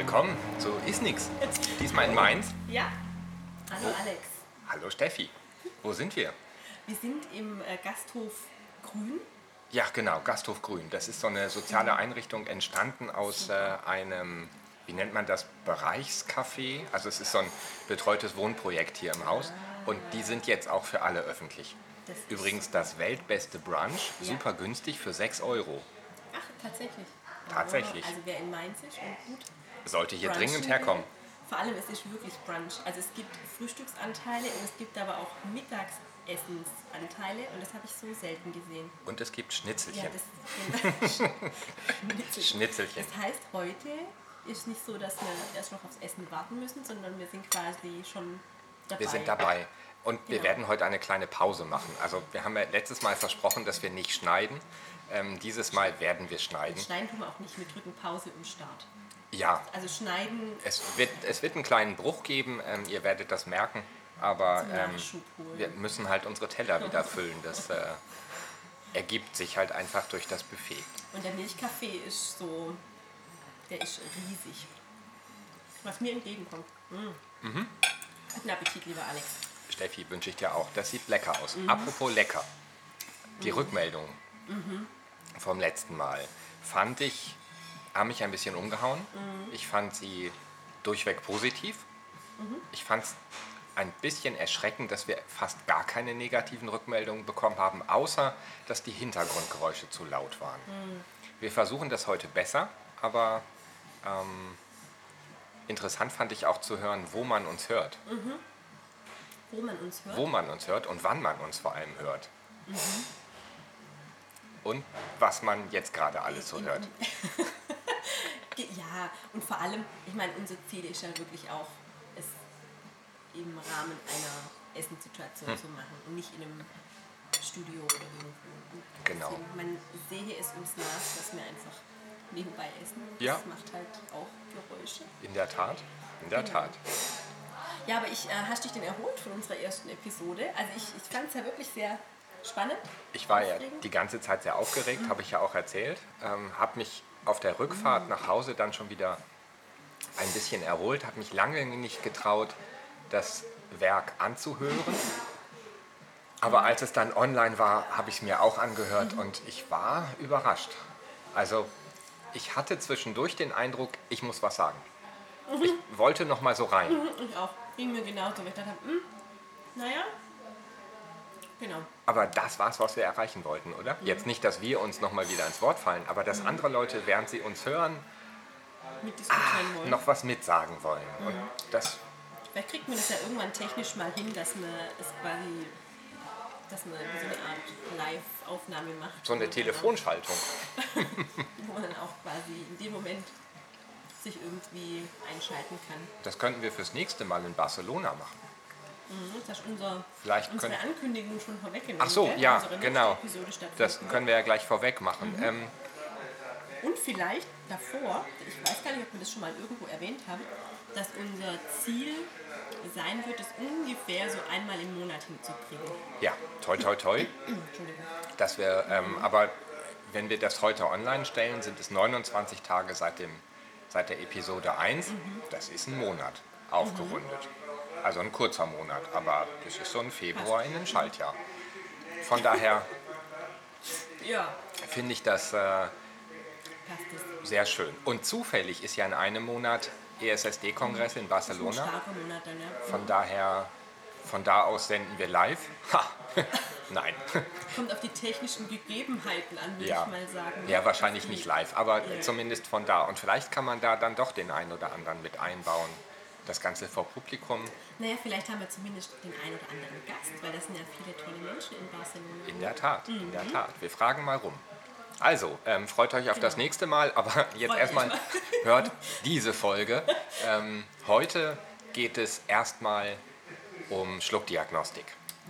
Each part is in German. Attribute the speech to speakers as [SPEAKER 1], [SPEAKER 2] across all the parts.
[SPEAKER 1] Willkommen zu Ist Nix. Diesmal in Mainz.
[SPEAKER 2] Ja. Hallo Alex.
[SPEAKER 1] Hallo Steffi. Wo sind wir?
[SPEAKER 2] Wir sind im äh, Gasthof Grün.
[SPEAKER 1] Ja, genau, Gasthof Grün. Das ist so eine soziale Einrichtung entstanden aus äh, einem, wie nennt man das, Bereichscafé. Also es ist so ein betreutes Wohnprojekt hier im Haus. Und die sind jetzt auch für alle öffentlich.
[SPEAKER 2] Das
[SPEAKER 1] Übrigens das weltbeste Brunch,
[SPEAKER 2] Ja.
[SPEAKER 1] super günstig für 6 Euro.
[SPEAKER 2] Ach, tatsächlich.
[SPEAKER 1] Tatsächlich.
[SPEAKER 2] Also wer in Mainz ist und gut
[SPEAKER 1] Sollte hier
[SPEAKER 2] brunchen
[SPEAKER 1] dringend herkommen.
[SPEAKER 2] Vor allem es ist wirklich Brunch. Also es gibt Frühstücksanteile und es gibt aber auch Mittagsessensanteile und das habe ich so selten gesehen.
[SPEAKER 1] Und es gibt
[SPEAKER 2] Ja,
[SPEAKER 1] Schnitzelchen.
[SPEAKER 2] das Schnitzel.
[SPEAKER 1] Schnitzelchen.
[SPEAKER 2] Das heißt, heute ist nicht so, dass wir erst noch aufs Essen warten müssen, sondern wir sind quasi schon dabei.
[SPEAKER 1] Wir sind dabei. Und wir
[SPEAKER 2] Genau.
[SPEAKER 1] werden heute eine kleine Pause machen. Also wir haben ja letztes Mal versprochen, dass wir nicht schneiden. Ähm, dieses Mal werden wir schneiden.
[SPEAKER 2] Schneiden tun wir auch nicht, wir drücken Pause im Start.
[SPEAKER 1] Ja,
[SPEAKER 2] Also schneiden
[SPEAKER 1] es wird, es wird einen kleinen Bruch geben. Ähm, ihr werdet das merken. Aber ähm, wir müssen halt unsere Teller wieder füllen. Das äh, ergibt sich halt einfach durch das Buffet.
[SPEAKER 2] Und der Milchkaffee ist so, der ist riesig. Was mir entgegenkommt. Mm.
[SPEAKER 1] Mhm.
[SPEAKER 2] Guten Appetit, lieber Alex.
[SPEAKER 1] Steffi, wünsche ich dir auch. Das sieht lecker aus.
[SPEAKER 2] Mhm.
[SPEAKER 1] Apropos lecker. Die Rückmeldung vom letzten Mal fand ich, haben mich ein bisschen umgehauen.
[SPEAKER 2] Mhm.
[SPEAKER 1] Ich fand sie durchweg positiv. Ich fand es ein bisschen erschreckend, dass wir fast gar keine negativen Rückmeldungen bekommen haben, außer dass die Hintergrundgeräusche zu laut waren.
[SPEAKER 2] Mhm.
[SPEAKER 1] Wir versuchen das heute besser, aber ähm, interessant fand ich auch zu hören, wo man uns hört
[SPEAKER 2] Wo man uns hört.
[SPEAKER 1] wo man uns hört und wann man uns vor allem hört.
[SPEAKER 2] Mhm.
[SPEAKER 1] Und was man jetzt gerade alles so hört.
[SPEAKER 2] Ja, und vor allem, ich meine, unser Ziel ist ja wirklich auch, es im Rahmen einer Essenssituation
[SPEAKER 1] Hm.
[SPEAKER 2] zu machen und nicht in einem Studio oder irgendwo.
[SPEAKER 1] Genau.
[SPEAKER 2] Deswegen, man sehe es uns nach, dass wir einfach nebenbei essen. Das
[SPEAKER 1] Ja.
[SPEAKER 2] macht halt auch Geräusche.
[SPEAKER 1] In der Tat, in der
[SPEAKER 2] Genau.
[SPEAKER 1] Tat.
[SPEAKER 2] Ja, aber ich, äh, hast dich denn erholt von unserer ersten Episode? Also ich, ich fand es ja wirklich sehr spannend.
[SPEAKER 1] Ich war ja die ganze Zeit sehr aufgeregt, habe ich ja auch erzählt. Ähm, habe mich auf der Rückfahrt nach Hause dann schon wieder ein bisschen erholt, habe mich lange nicht getraut, das Werk anzuhören. Aber als es dann online war, habe ich es mir auch angehört und ich war überrascht. Also ich hatte zwischendurch den Eindruck, ich muss was sagen. Ich wollte noch mal so rein.
[SPEAKER 2] Ich auch. Ging mir genauso. Ich dachte, hm, naja, genau.
[SPEAKER 1] Aber das war's, was wir erreichen wollten, oder? Jetzt nicht, dass wir uns noch mal wieder ins Wort fallen, aber dass andere Leute, während sie uns hören,
[SPEAKER 2] wollen.
[SPEAKER 1] noch was mitsagen wollen. Und das,
[SPEAKER 2] Vielleicht kriegt man das ja irgendwann technisch mal hin, dass man es quasi, dass man so eine Art Live-Aufnahme macht.
[SPEAKER 1] so eine Telefonschaltung.
[SPEAKER 2] Wo man dann auch quasi in dem Moment sich irgendwie einschalten kann.
[SPEAKER 1] Das könnten wir fürs nächste Mal in Barcelona machen.
[SPEAKER 2] Mhm, Das ist unser,
[SPEAKER 1] Vielleicht
[SPEAKER 2] unsere
[SPEAKER 1] können-
[SPEAKER 2] Ankündigung schon vorweggenommen.
[SPEAKER 1] Ach so,
[SPEAKER 2] gell?
[SPEAKER 1] ja,
[SPEAKER 2] Unsere
[SPEAKER 1] genau. Das können wir ja gleich vorweg machen. Ähm,
[SPEAKER 2] Und vielleicht davor, ich weiß gar nicht, ob wir das schon mal irgendwo erwähnt haben, dass unser Ziel sein wird, es ungefähr so einmal im Monat hinzukriegen.
[SPEAKER 1] ja, toi, toi, toi.
[SPEAKER 2] Entschuldigung.
[SPEAKER 1] Dass wir, ähm, aber wenn wir das heute online stellen, sind es 29 Tage seit, dem, seit der Episode 1. Das ist ein Monat aufgerundet. Also ein kurzer Monat, aber das ist so ein Februar in ein Schaltjahr. Von daher
[SPEAKER 2] Ja,
[SPEAKER 1] finde ich das äh, sehr schön. Und zufällig ist ja in einem Monat ESSD-Kongress in Barcelona.
[SPEAKER 2] starker Monat dann, ja.
[SPEAKER 1] Von daher, von da aus senden wir live. Ha! Nein.
[SPEAKER 2] Kommt auf die technischen Gegebenheiten an, würde
[SPEAKER 1] Ja.
[SPEAKER 2] ich mal sagen.
[SPEAKER 1] Ja, wahrscheinlich
[SPEAKER 2] Die-
[SPEAKER 1] nicht live, aber
[SPEAKER 2] Ja.
[SPEAKER 1] zumindest von da. Und vielleicht kann man da dann doch den einen oder anderen mit einbauen. Das Ganze vor Publikum
[SPEAKER 2] Naja, vielleicht haben wir zumindest den einen oder anderen Gast, weil das sind ja viele tolle Menschen in Barcelona.
[SPEAKER 1] in der Tat. In
[SPEAKER 2] Mhm.
[SPEAKER 1] der Tat. Wir fragen mal rum. Also, ähm, freut euch auf das
[SPEAKER 2] Genau.
[SPEAKER 1] nächste Mal, aber jetzt erstmal hört diese Folge. Ähm, heute geht es erstmal um Schluckdiagnostik.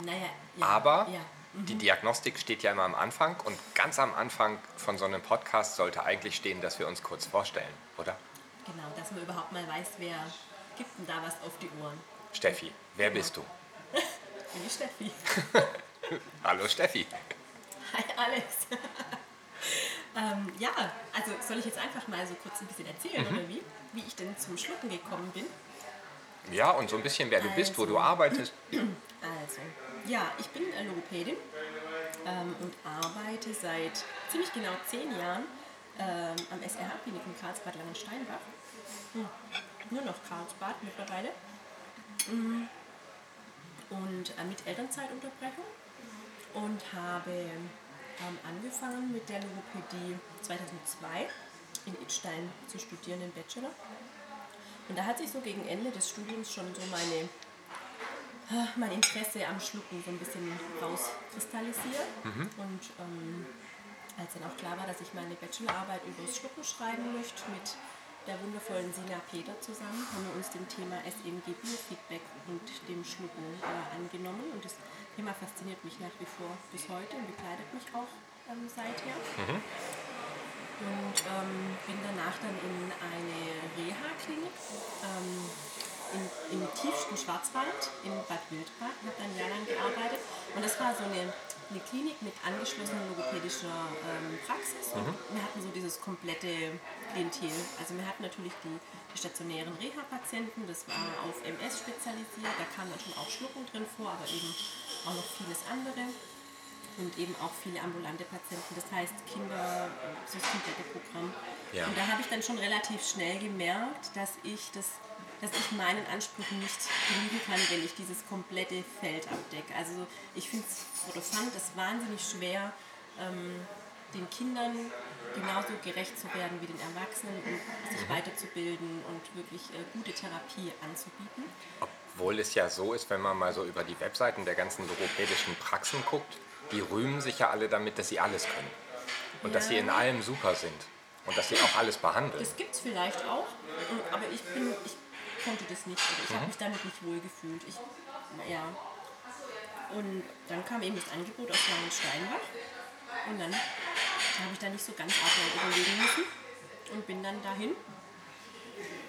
[SPEAKER 2] Naja, ja.
[SPEAKER 1] Aber
[SPEAKER 2] Ja.
[SPEAKER 1] die Diagnostik steht ja immer am Anfang und ganz am Anfang von so einem Podcast sollte eigentlich stehen, dass wir uns kurz vorstellen, oder?
[SPEAKER 2] Genau, dass man überhaupt mal weiß, wer gibt denn da was auf die Ohren.
[SPEAKER 1] Steffi, wer bist du?
[SPEAKER 2] Bin ich Steffi.
[SPEAKER 1] Hallo Steffi.
[SPEAKER 2] Hi Alex. Ähm, ja, also soll ich jetzt einfach mal so kurz ein bisschen erzählen,
[SPEAKER 1] Mhm.
[SPEAKER 2] oder wie? Wie ich denn zum Schlucken gekommen bin.
[SPEAKER 1] Ja, und so ein bisschen, wer du bist, wo du
[SPEAKER 2] Also.
[SPEAKER 1] arbeitest.
[SPEAKER 2] Also, ja, ich bin äh, Logopädin ähm, und arbeite seit ziemlich genau zehn Jahren ähm, am SRH-Klinikum Karlsbad Langensteinbach. Hm, nur noch Karlsbad mittlerweile. Mm, Und äh, mit Elternzeitunterbrechung und habe ähm, angefangen mit der Logopädie 2002 in Idstein zu studieren, den Bachelor. Und da hat sich so gegen Ende des Studiums schon so meine mein Interesse am Schlucken so ein bisschen rauskristallisiert. Und ähm, als dann auch klar war, dass ich meine Bachelorarbeit über das Schlucken schreiben möchte, mit der wundervollen Sina Peter zusammen, haben wir uns dem Thema SMG Biofeedback und dem Schlucken äh, angenommen. Und das Thema fasziniert mich nach wie vor bis heute und begleitet mich auch ähm, seither. Und ähm, bin danach dann in eine Reha-Klinik ähm, im tiefsten Schwarzwald in Bad Wildbad, habe dann ein Jahr lang gearbeitet. Und das war so eine, eine Klinik mit angeschlossener logopädischer ähm, Praxis. Und wir hatten so dieses komplette Klientel. Also wir hatten natürlich die, die stationären Reha-Patienten, das war auf MS spezialisiert, da kam dann schon auch Schlucken drin vor, aber eben auch noch vieles andere und eben auch viele ambulante Patienten, das heißt Kinder, so das komplette Programm.
[SPEAKER 1] Ja.
[SPEAKER 2] Und da habe ich dann schon relativ schnell gemerkt, dass ich das dass ich meinen Ansprüchen nicht genügen kann, wenn ich dieses komplette Feld abdecke. Also ich finde oder fand es wahnsinnig schwer, ähm, den Kindern genauso gerecht zu werden wie den Erwachsenen und sich weiterzubilden und wirklich äh, gute Therapie anzubieten.
[SPEAKER 1] Obwohl es ja so ist, wenn man mal so über die Webseiten der ganzen logopädischen Praxen guckt, die rühmen sich ja alle damit, dass sie alles können. Und dass sie in
[SPEAKER 2] Ja.
[SPEAKER 1] allem super sind. Und dass sie auch alles behandeln.
[SPEAKER 2] Das gibt es vielleicht auch, aber ich bin, ich konnte das nicht, oder ich habe mich damit nicht wohl gefühlt. Ich, ja. Und dann kam eben das Angebot aus Langensteinbach und dann habe ich da nicht so ganz arg überlegen müssen und bin dann dahin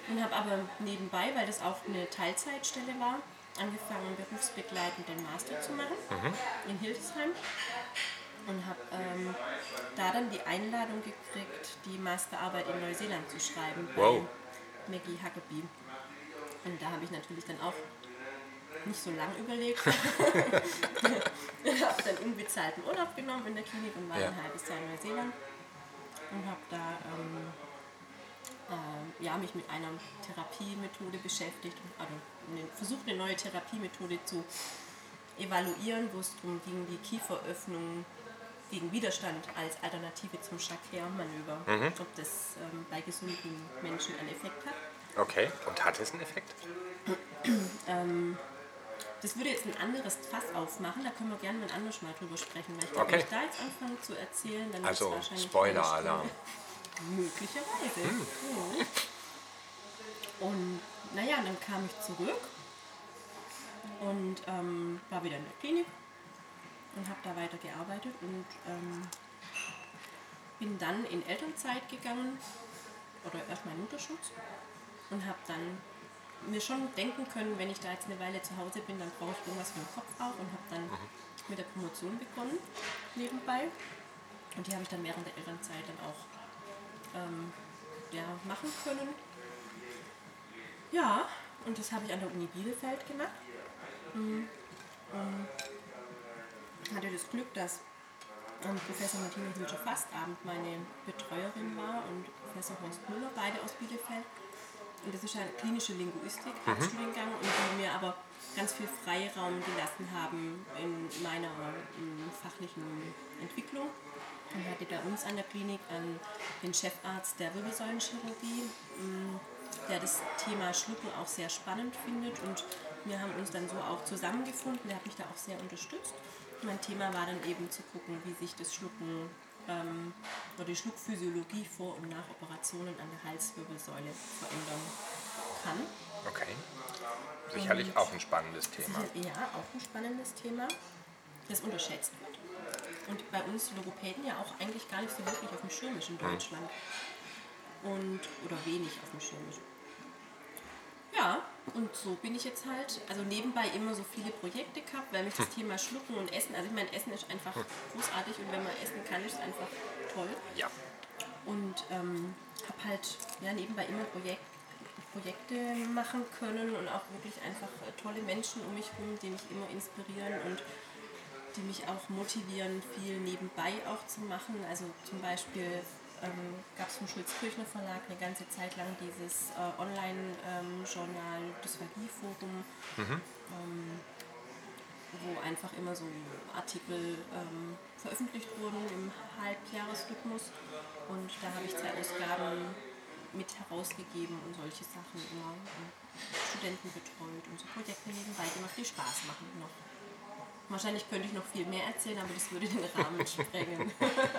[SPEAKER 2] und habe aber nebenbei, weil das auch eine Teilzeitstelle war, angefangen berufsbegleitend den Master zu machen in Hildesheim und habe ähm, da dann die Einladung gekriegt, die Masterarbeit in Neuseeland zu schreiben
[SPEAKER 1] Wow.
[SPEAKER 2] bei Maggie Huckabee. Und da habe ich natürlich dann auch nicht so lange überlegt. habe dann unbezahlten Urlaub genommen in der Klinik und war
[SPEAKER 1] Ja.
[SPEAKER 2] ein halbes Jahr in Neuseeland und habe da ähm, ähm, ja, mich mit einer Therapiemethode beschäftigt, also eine, versucht eine neue Therapiemethode zu evaluieren, wo es darum ging, die Kieferöffnung gegen Widerstand als Alternative zum Jacquet-Manöver, ob das ähm, bei gesunden Menschen einen Effekt hat.
[SPEAKER 1] Okay. Und hat es einen Effekt?
[SPEAKER 2] Das würde jetzt ein anderes Fass aufmachen, da können wir gerne mal anderes Mal drüber sprechen, weil ich glaube,
[SPEAKER 1] Okay.
[SPEAKER 2] wenn ich da jetzt anfange zu erzählen, dann
[SPEAKER 1] Also,
[SPEAKER 2] ist es wahrscheinlich
[SPEAKER 1] Spoiler-Alarm.
[SPEAKER 2] Möglicherweise. Mhm. Und naja, dann kam ich zurück und ähm, war wieder in der Klinik und habe da weiter gearbeitet und ähm, bin dann in Elternzeit gegangen oder erstmal in Mutterschutz und habe dann mir schon denken können, wenn ich da jetzt eine Weile zu Hause bin, dann brauche ich irgendwas für den Kopf auch und habe dann mit der Promotion begonnen nebenbei und die habe ich dann während der Elternzeit dann auch ähm, ja, machen können. Ja, und das habe ich an der Uni Bielefeld gemacht. Mhm. Und hatte das Glück, dass ähm, Professor Martina Hülscher-Fastabend meine Betreuerin war und Professor Horst Müller, beide aus Bielefeld. Und das ist ja klinische Linguistik, Studiengang, und die mir aber ganz viel Freiraum gelassen haben in meiner ähm, fachlichen Entwicklung. Und hatte bei uns an der Klinik an den Chefarzt der Wirbelsäulenchirurgie, ähm, der das Thema Schlucken auch sehr spannend findet. Und wir haben uns dann so auch zusammengefunden. Der hat mich da auch sehr unterstützt. Mein Thema war dann eben zu gucken, wie sich das Schlucken ähm, oder die Schluckphysiologie vor und nach Operationen an der Halswirbelsäule verändern kann.
[SPEAKER 1] Okay. Sicherlich auch ein spannendes Thema.
[SPEAKER 2] Ja, auch ein spannendes Thema, das unterschätzt wird. Und bei uns Logopäden ja auch eigentlich gar nicht so wirklich auf dem Schirm ist in Deutschland. Und, oder wenig auf dem Schirm ist. Ja, und so bin ich jetzt halt, also nebenbei immer so viele Projekte gehabt, weil mich das Thema Schlucken und Essen, also ich meine, Essen ist einfach großartig und wenn man essen kann, ist es einfach toll.
[SPEAKER 1] Ja.
[SPEAKER 2] und ähm, habe halt ja, nebenbei immer Projekt, Projekte machen können und auch wirklich einfach äh, tolle Menschen um mich herum, die mich immer inspirieren und die mich auch motivieren, viel nebenbei auch zu machen. Also zum Beispiel ähm, gab es vom Schulz-Kirchner Verlag eine ganze Zeit lang dieses äh, Online-Journal ähm, Dysphagie-Forum, mhm. ähm, wo einfach immer so Artikel ähm, veröffentlicht wurden im Halbjahresrhythmus. Und da habe ich zwei Ausgaben mit herausgegeben und solche Sachen immer und Studenten betreut und so Projekte nebenbei, die noch viel Spaß machen noch. Wahrscheinlich könnte ich noch viel mehr erzählen, aber das würde den Rahmen sprengen.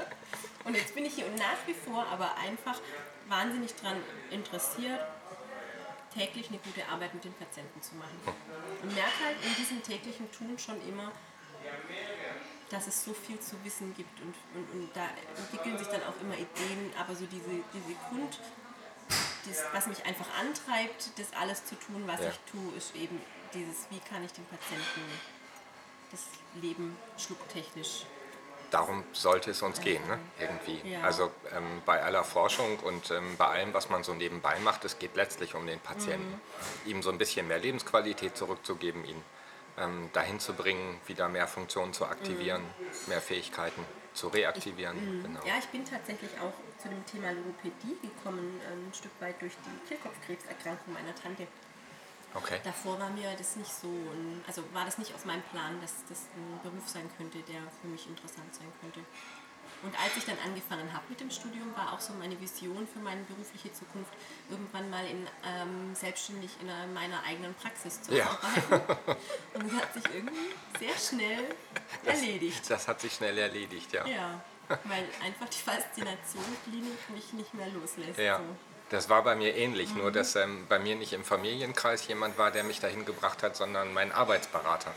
[SPEAKER 2] und jetzt bin ich hier und nach wie vor aber einfach wahnsinnig daran interessiert, täglich eine gute Arbeit mit den Patienten zu machen. Und merke halt in diesem täglichen Tun schon immer, dass es so viel zu wissen gibt und, und, und da entwickeln sich dann auch immer Ideen, aber so diese, diese Grund, das, was mich einfach antreibt, das alles zu tun, was ja. ich tue, ist eben dieses, wie kann ich den Patienten das Leben schlucktechnisch
[SPEAKER 1] darum sollte es uns gehen, ne? irgendwie. Ja. Also ähm, bei aller Forschung und ähm, bei allem, was man so nebenbei macht, es geht letztlich um den Patienten. Mhm. Ihm so ein bisschen mehr Lebensqualität zurückzugeben, ihn ähm, dahin zu bringen, wieder mehr Funktionen zu aktivieren, mhm. mehr Fähigkeiten zu reaktivieren.
[SPEAKER 2] Ich, genau. Ja, ich bin tatsächlich auch zu dem Thema Logopädie gekommen, ein Stück weit durch die Kehlkopfkrebserkrankung meiner Tante.
[SPEAKER 1] Okay.
[SPEAKER 2] Davor war mir das nicht so, ein, also war das nicht auf meinem Plan, dass das ein Beruf sein könnte, der für mich interessant sein könnte. Und als ich dann angefangen habe mit dem Studium, war auch so meine Vision für meine berufliche Zukunft, irgendwann mal in, ähm, selbstständig in meiner eigenen Praxis zu ja. arbeiten. Und das hat sich irgendwie sehr schnell
[SPEAKER 1] das,
[SPEAKER 2] erledigt.
[SPEAKER 1] Das hat sich schnell erledigt, ja.
[SPEAKER 2] Ja, weil einfach die Faszination Klinik mich nicht mehr loslässt.
[SPEAKER 1] Ja. So. Das war bei mir ähnlich, mhm. nur dass ähm, bei mir nicht im Familienkreis jemand war, der mich dahin gebracht hat, sondern mein Arbeitsberater.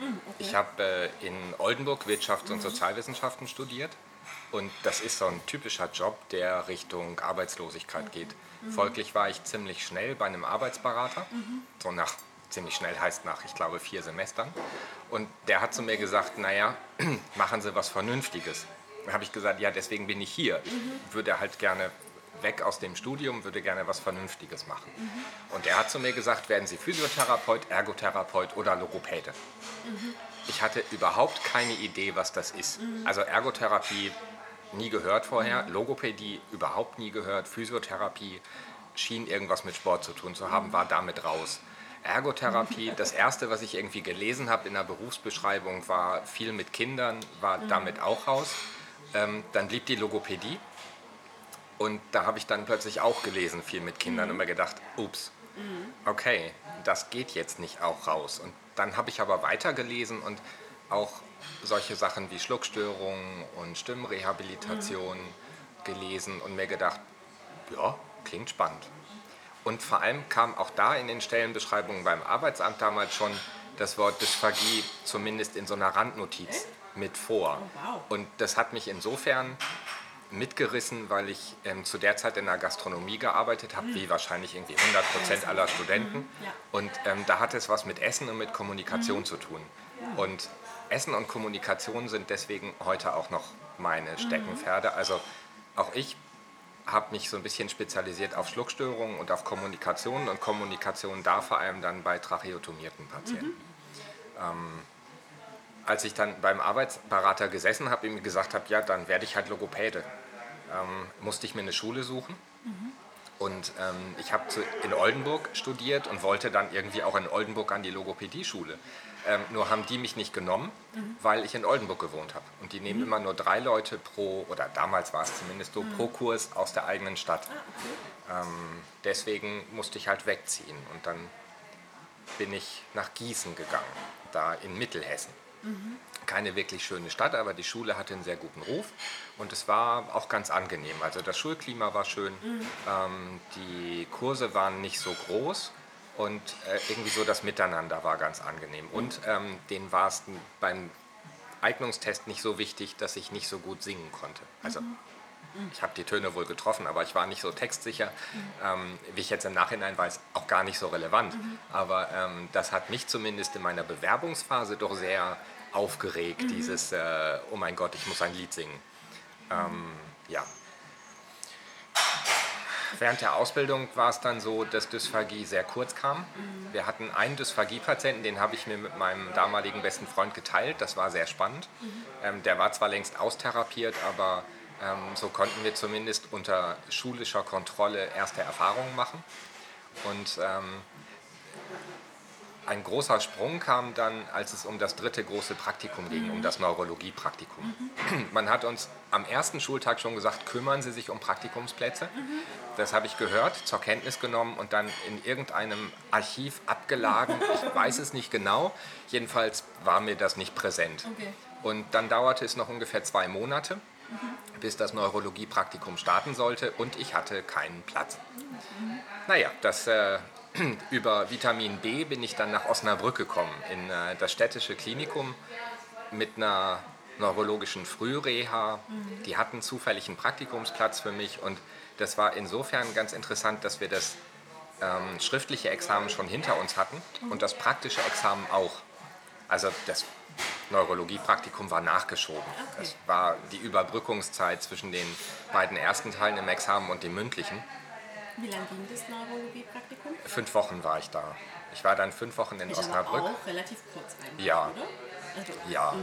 [SPEAKER 1] Mhm, okay. Ich habe äh, in Oldenburg Wirtschafts- und mhm. Sozialwissenschaften studiert und das ist so ein typischer Job, der Richtung Arbeitslosigkeit geht. Mhm. Folglich war ich ziemlich schnell bei einem Arbeitsberater, mhm. so nach ziemlich schnell heißt nach, ich glaube, vier Semestern. Und der hat zu mir gesagt, naja, machen Sie was Vernünftiges. Da habe ich gesagt, ja, deswegen bin ich hier. Ich mhm. würde halt gerne weg aus dem Studium, würde gerne was Vernünftiges machen. Mhm. Und er hat zu mir gesagt, werden Sie Physiotherapeut, Ergotherapeut oder Logopäde? Mhm. Ich hatte überhaupt keine Idee, was das ist. Mhm. Also Ergotherapie nie gehört vorher. Logopädie überhaupt nie gehört, Physiotherapie schien irgendwas mit Sport zu tun zu haben, war damit raus. Ergotherapie, das erste, was ich irgendwie gelesen habe in der Berufsbeschreibung, war viel mit Kindern, war damit auch raus. Ähm, dann blieb die Logopädie und da habe ich dann plötzlich auch gelesen, viel mit Kindern, mhm. und mir gedacht, ups, mhm. okay, das geht jetzt nicht auch raus. Und dann habe ich aber weitergelesen und auch solche Sachen wie Schluckstörungen und Stimmrehabilitation mhm. gelesen und mir gedacht, ja, klingt spannend. Und vor allem kam auch da in den Stellenbeschreibungen beim Arbeitsamt damals schon das Wort Dysphagie zumindest in so einer Randnotiz mit vor. Oh, und das hat mich insofern mitgerissen, weil ich ähm, zu der Zeit in der Gastronomie gearbeitet habe, mhm. wie wahrscheinlich irgendwie 100 Prozent aller Studenten. Mhm. Ja. Und ähm, da hat es was mit Essen und mit Kommunikation mhm. zu tun. Ja. Und Essen und Kommunikation sind deswegen heute auch noch meine mhm. Steckenpferde. Also auch ich habe mich so ein bisschen spezialisiert auf Schluckstörungen und auf Kommunikation und Kommunikation da vor allem dann bei tracheotomierten Patienten. Mhm. Ähm, als ich dann beim Arbeitsberater gesessen habe, ihm gesagt habe, ja, dann werde ich halt Logopäde, ähm, musste ich mir eine Schule suchen. Mhm. Und ähm, ich habe in Oldenburg studiert und wollte dann irgendwie auch in Oldenburg an die Logopädie-Schule. Ähm, nur haben die mich nicht genommen, mhm. weil ich in Oldenburg gewohnt habe. Und die nehmen mhm. immer nur drei Leute pro, oder damals war es zumindest so, pro mhm. Kurs aus der eigenen Stadt. Ah, okay. ähm, deswegen musste ich halt wegziehen. Und dann bin ich nach Gießen gegangen, da in Mittelhessen. Keine wirklich schöne Stadt, aber die Schule hatte einen sehr guten Ruf und es war auch ganz angenehm. Also das Schulklima war schön, mhm. ähm, die Kurse waren nicht so groß und äh, irgendwie so das Miteinander war ganz angenehm. Und ähm, denen war es beim Eignungstest nicht so wichtig, dass ich nicht so gut singen konnte. Also mhm. ich habe die Töne wohl getroffen, aber ich war nicht so textsicher. Mhm. Ähm, wie ich jetzt im Nachhinein weiß, auch gar nicht so relevant. Mhm. Aber ähm, das hat mich zumindest in meiner Bewerbungsphase doch sehr aufgeregt, mhm. dieses, äh, oh mein Gott, ich muss ein Lied singen. Ähm, ja. während der Ausbildung war es dann so, dass Dysphagie sehr kurz kam.
[SPEAKER 2] Mhm.
[SPEAKER 1] Wir hatten einen Dysphagie-Patienten, den habe ich mir mit meinem damaligen besten Freund geteilt. Das war sehr spannend.
[SPEAKER 2] Mhm.
[SPEAKER 1] Ähm, der war zwar längst austherapiert, aber ähm, so konnten wir zumindest unter schulischer Kontrolle erste Erfahrungen machen. Und ähm, ein großer Sprung kam dann, als es um das dritte große Praktikum ging, um das Neurologie-Praktikum. Man hat uns am ersten Schultag schon gesagt, kümmern Sie sich um Praktikumsplätze. Das habe ich gehört, zur Kenntnis genommen und dann in irgendeinem Archiv abgeladen. Ich weiß es nicht genau. Jedenfalls war mir das nicht präsent.
[SPEAKER 2] Okay.
[SPEAKER 1] Und dann dauerte es noch ungefähr zwei Monate, bis das Neurologie-Praktikum starten sollte und ich hatte keinen Platz. Naja, das, äh, über Vitamin B bin ich dann nach Osnabrück gekommen, in äh, das städtische Klinikum mit einer neurologischen Frühreha. Die hatten zufällig einen Praktikumsplatz für mich und das war insofern ganz interessant, dass wir das ähm, schriftliche Examen schon hinter uns hatten und das praktische Examen auch. Also das Neurologiepraktikum war nachgeschoben.
[SPEAKER 2] Okay.
[SPEAKER 1] Das war die Überbrückungszeit zwischen den beiden ersten Teilen im Examen und dem mündlichen.
[SPEAKER 2] Wie lange ging das Neurologie-Praktikum?
[SPEAKER 1] Fünf Wochen war ich da. Ich war dann fünf Wochen in
[SPEAKER 2] aber
[SPEAKER 1] Osnabrück.
[SPEAKER 2] auch relativ kurz eigentlich,
[SPEAKER 1] Ja.
[SPEAKER 2] oder? Also,
[SPEAKER 1] Ja.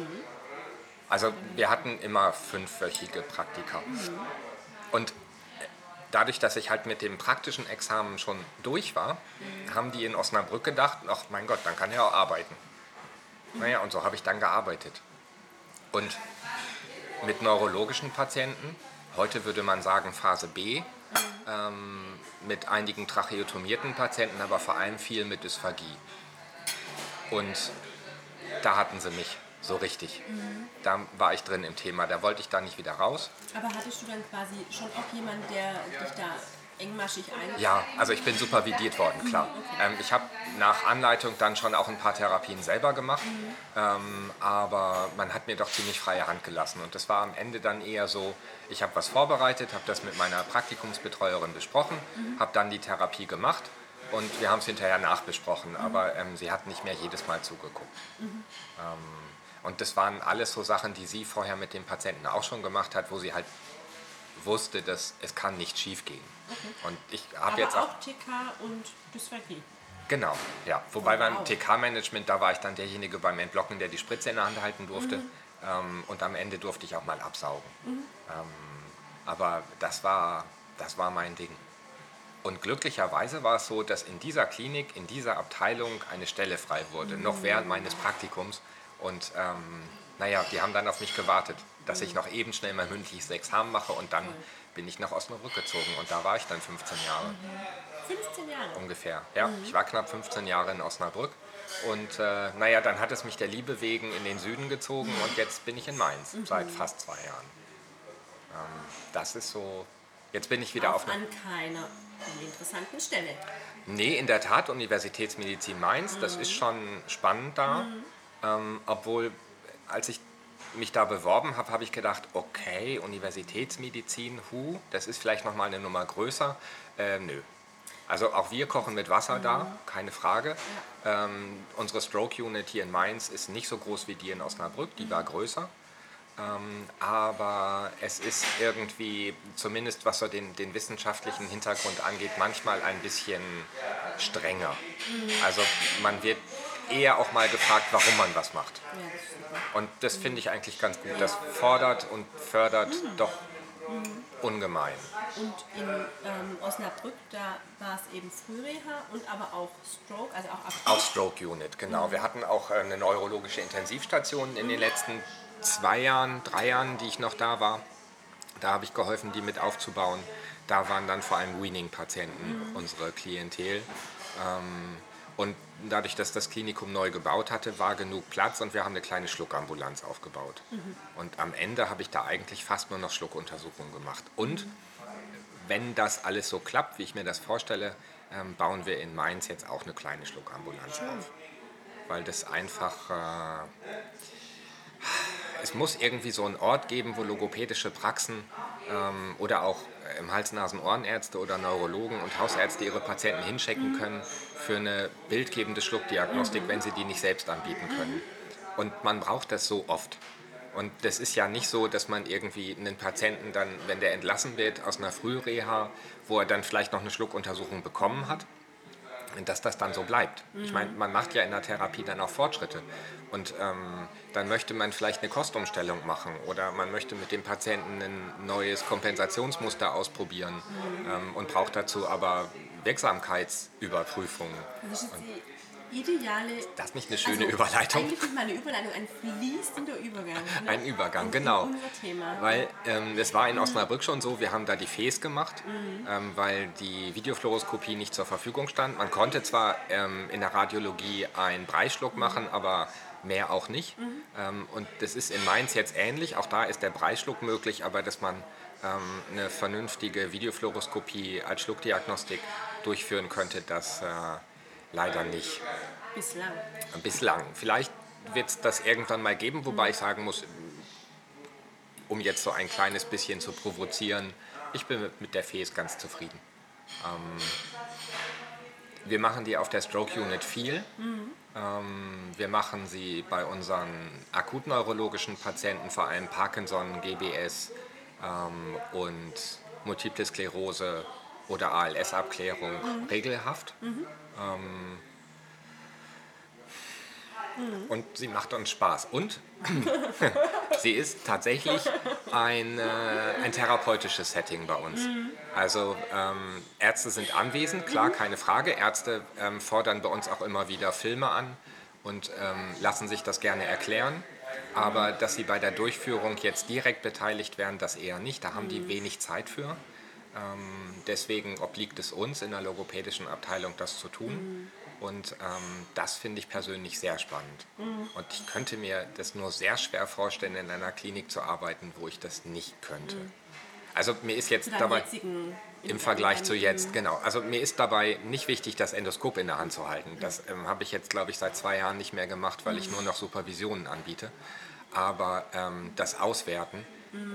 [SPEAKER 1] Also wir hatten immer fünfwöchige Praktika. Und dadurch, dass ich halt mit dem praktischen Examen schon durch war, haben die in Osnabrück gedacht, ach mein Gott, dann kann er auch arbeiten. Naja, und so habe ich dann gearbeitet. Und mit neurologischen Patienten, heute würde man sagen Phase B, ähm, mit einigen tracheotomierten Patienten, aber vor allem viel mit Dysphagie. Und da hatten sie mich so richtig. Da war ich drin im Thema, da wollte ich da nicht wieder raus.
[SPEAKER 2] aber hattest du dann quasi schon auch jemanden, der dich da engmaschig ein...
[SPEAKER 1] Ja, also ich bin supervidiert worden, klar. Ähm, ich habe nach Anleitung dann schon auch ein paar Therapien selber gemacht, ähm, aber man hat mir doch ziemlich freie Hand gelassen. Und das war am Ende dann eher so, ich habe was vorbereitet, habe das mit meiner Praktikumsbetreuerin besprochen, habe dann die Therapie gemacht und wir haben es hinterher nachbesprochen, aber ähm, sie hat nicht mehr jedes Mal zugeguckt. Ähm, und das waren alles so Sachen, die sie vorher mit dem Patienten auch schon gemacht hat, wo sie halt wusste, dass es kann nicht schief gehen. Und ich habe jetzt auch
[SPEAKER 2] auch TK und Dysphagie.
[SPEAKER 1] Genau, ja. Wobei
[SPEAKER 2] Oh,
[SPEAKER 1] beim
[SPEAKER 2] wow.
[SPEAKER 1] TK-Management, da war ich dann derjenige beim Entblocken, der die Spritze in der Hand halten durfte. Ähm, und am Ende durfte ich auch mal absaugen. Ähm, aber das war, das war mein Ding. Und glücklicherweise war es so, dass in dieser Klinik, in dieser Abteilung eine Stelle frei wurde, noch während meines Praktikums. Und ähm, naja, die haben dann auf mich gewartet, dass ich noch eben schnell mein mündliches Examen mache und dann bin ich nach Osnabrück gezogen und da war ich dann 15 Jahre
[SPEAKER 2] 15 Jahre.
[SPEAKER 1] ungefähr. Ja, ich war knapp 15 Jahre in Osnabrück. Und äh, naja, dann hat es mich der Liebe wegen in den Süden gezogen und jetzt bin ich in Mainz seit fast zwei Jahren. Ähm, das ist so. Jetzt bin ich wieder auf
[SPEAKER 2] Auch
[SPEAKER 1] einer.
[SPEAKER 2] an keiner interessanten Stelle.
[SPEAKER 1] Nee, in der Tat, Universitätsmedizin Mainz, das ist schon spannend da. Ähm, obwohl, als ich mich da beworben habe, habe ich gedacht, okay, Universitätsmedizin, hu, das ist vielleicht nochmal eine Nummer größer. Äh, nö. Also auch wir kochen mit Wasser da, keine Frage. Ähm, unsere Stroke Unit hier in Mainz ist nicht so groß wie die in Osnabrück, die war größer. Ähm, aber es ist irgendwie, zumindest was so den, den wissenschaftlichen Hintergrund angeht, manchmal ein bisschen strenger. Also man wird eher auch mal gefragt, warum man was macht. Und das finde ich eigentlich ganz gut. Das fordert und fördert doch ungemein.
[SPEAKER 2] Und in ähm, Osnabrück, da war es eben Frühreha und aber auch Stroke, also auch
[SPEAKER 1] Auch
[SPEAKER 2] akut.
[SPEAKER 1] Stroke Unit, genau. Wir hatten auch äh, eine neurologische Intensivstation in den letzten zwei Jahren, drei Jahren, die ich noch da war. Da habe ich geholfen, die mit aufzubauen. Da waren dann vor allem Weaning-Patienten unsere Klientel. Ähm, und dadurch, dass das Klinikum neu gebaut hatte, war genug Platz und wir haben eine kleine Schluckambulanz aufgebaut. Und am Ende habe ich da eigentlich fast nur noch Schluckuntersuchungen gemacht. Und wenn das alles so klappt, wie ich mir das vorstelle, ähm, bauen wir in Mainz jetzt auch eine kleine Schluckambulanz auf. Weil das einfach. Äh, es muss irgendwie so einen Ort geben, wo logopädische Praxen ähm, oder auch im Hals-Nasen-Ohrenärzte oder Neurologen und Hausärzte ihre Patienten hinschicken können für eine bildgebende Schluckdiagnostik, wenn sie die nicht selbst anbieten können. Und man braucht das so oft. Und das ist ja nicht so, dass man irgendwie einen Patienten dann, wenn der entlassen wird aus einer Frühreha, wo er dann vielleicht noch eine Schluckuntersuchung bekommen hat, dass das dann so bleibt. Ich meine, man macht ja in der Therapie dann auch Fortschritte. Und ähm, dann möchte man vielleicht eine Kostumstellung machen oder man möchte mit dem Patienten ein neues Kompensationsmuster ausprobieren ähm, und braucht dazu aber Wirksamkeitsüberprüfungen.
[SPEAKER 2] Ist ideale.
[SPEAKER 1] Das ist nicht eine schöne Überleitung.
[SPEAKER 2] Eigentlich ist meine Überleitung ein fließender Übergang. Ne?
[SPEAKER 1] Ein Übergang, genau.
[SPEAKER 2] Unser Thema.
[SPEAKER 1] Weil ähm, es war in Osnabrück schon so, wir haben da die FES gemacht, ähm, weil die Videofluoroskopie nicht zur Verfügung stand. Man konnte zwar ähm, in der Radiologie einen Breischluck machen, aber mehr auch nicht. Ähm, und das ist in Mainz jetzt ähnlich. Auch da ist der Breischluck möglich, aber dass man ähm, eine vernünftige Videofluoroskopie als Schluckdiagnostik durchführen könnte, das äh, leider nicht.
[SPEAKER 2] Bislang.
[SPEAKER 1] Bislang. Vielleicht wird es das irgendwann mal geben, wobei ich sagen muss, um jetzt so ein kleines bisschen zu provozieren, ich bin mit, der FES ganz zufrieden. Ähm, wir machen die auf der Stroke Unit viel. Ähm, wir machen sie bei unseren akutneurologischen Patienten, vor allem Parkinson, GBS ähm, und Multiple Sklerose oder ALS-Abklärung regelhaft. Ähm, und sie macht uns Spaß. Und sie ist tatsächlich ein, äh, ein therapeutisches Setting bei uns. Also ähm, Ärzte sind anwesend, klar, keine Frage. Ärzte ähm, fordern bei uns auch immer wieder Filme an und ähm, lassen sich das gerne erklären. Aber dass sie bei der Durchführung jetzt direkt beteiligt werden, das eher nicht. Da haben die wenig Zeit für. Ähm, deswegen obliegt es uns in der logopädischen Abteilung, das zu tun. Und ähm, das finde ich persönlich sehr spannend. Und ich könnte mir das nur sehr schwer vorstellen, in einer Klinik zu arbeiten, wo ich das nicht könnte. Also mir ist jetzt dabei im Vergleich zu jetzt, genau. Also mir ist dabei nicht wichtig, das Endoskop in der Hand zu halten. Das ähm, habe ich jetzt, glaube ich, seit zwei Jahren nicht mehr gemacht, weil ich nur noch Supervisionen anbiete. Aber ähm, das Auswerten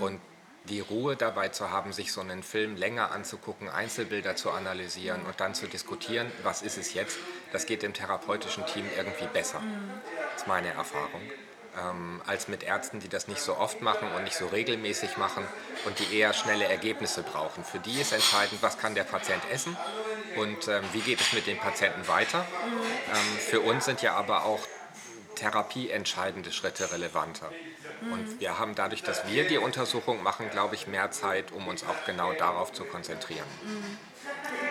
[SPEAKER 1] und die Ruhe dabei zu haben, sich so einen Film länger anzugucken, Einzelbilder zu analysieren und dann zu diskutieren, was ist es jetzt, das geht im therapeutischen Team irgendwie besser. Das ist meine Erfahrung. Ähm, als mit Ärzten, die das nicht so oft machen und nicht so regelmäßig machen und die eher schnelle Ergebnisse brauchen. Für die ist entscheidend, was kann der Patient essen und ähm, wie geht es mit dem Patienten weiter. Ähm, für uns sind ja aber auch therapieentscheidende Schritte relevanter. Und wir haben dadurch, dass wir die Untersuchung machen, glaube ich, mehr Zeit, um uns auch genau darauf zu konzentrieren.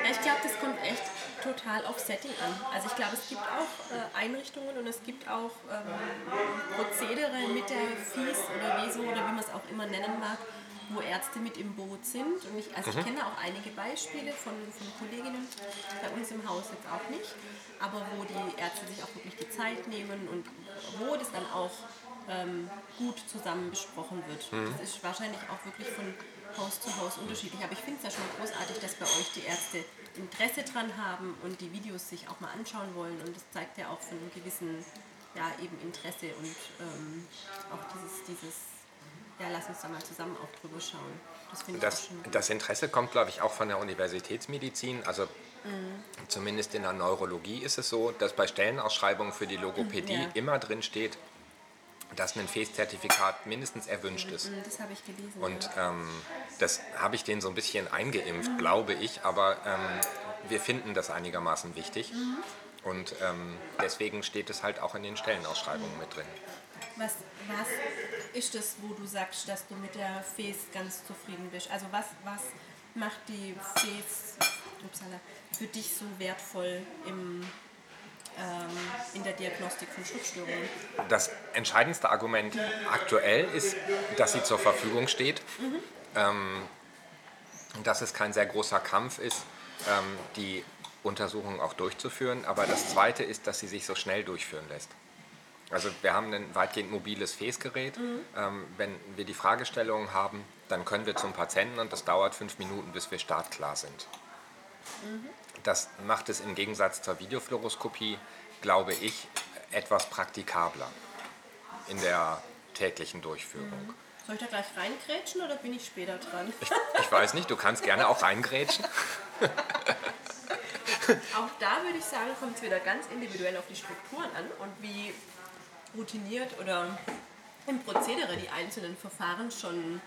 [SPEAKER 2] Ja, ich glaube, das kommt echt total auf Setting an. Also ich glaube, es gibt auch äh, Einrichtungen und es gibt auch ähm, Prozedere mit der FIS oder WESO oder wie man es auch immer nennen mag, wo Ärzte mit im Boot sind. Und ich, also ich kenne auch einige Beispiele von, von Kolleginnen, bei uns im Haus jetzt auch nicht, aber wo die Ärzte sich auch wirklich die Zeit nehmen und wo das dann auch ähm, gut zusammen besprochen wird. Das ist wahrscheinlich auch wirklich von Haus zu Haus unterschiedlich. Aber ich finde es ja schon großartig, dass bei euch die Ärzte Interesse dran haben und die Videos sich auch mal anschauen wollen. Und das zeigt ja auch von einem gewissen ja, eben Interesse und ähm, auch dieses, dieses, ja, lass uns da mal zusammen auch drüber schauen. Das finde ich auch
[SPEAKER 1] Das, das Interesse kommt, glaube ich, auch von der Universitätsmedizin. Also zumindest in der Neurologie ist es so, dass bei Stellenausschreibungen für die Logopädie
[SPEAKER 2] Ja.
[SPEAKER 1] immer drin steht, dass ein FES-Zertifikat mindestens erwünscht ist.
[SPEAKER 2] Mm, Das habe ich gelesen.
[SPEAKER 1] Und ähm, das habe ich denen so ein bisschen eingeimpft, glaube ich, aber ähm, wir finden das einigermaßen wichtig. Und ähm, deswegen steht es halt auch in den Stellenausschreibungen mit drin.
[SPEAKER 2] Was, was ist das, wo du sagst, dass du mit der FES ganz zufrieden bist? Also was, was macht die FES für dich so wertvoll im, in der Diagnostik von Schluckstörungen?
[SPEAKER 1] Das entscheidendste Argument aktuell ist, dass sie zur Verfügung steht. Ähm, dass es kein sehr großer Kampf ist, ähm, die Untersuchung auch durchzuführen. Aber das Zweite ist, dass sie sich so schnell durchführen lässt. Also wir haben ein weitgehend mobiles Fäßgerät. Ähm, wenn wir die Fragestellungen haben, dann können wir zum Patienten und das dauert fünf Minuten, bis wir startklar sind. Das macht es im Gegensatz zur Videofluoroskopie, glaube ich, etwas praktikabler in der täglichen Durchführung.
[SPEAKER 2] Soll ich da gleich reingrätschen oder bin ich später dran?
[SPEAKER 1] Ich, ich weiß nicht, du kannst gerne auch reingrätschen.
[SPEAKER 2] Auch da würde ich sagen, kommt es wieder ganz individuell auf die Strukturen an und wie routiniert oder im Prozedere die einzelnen Verfahren schon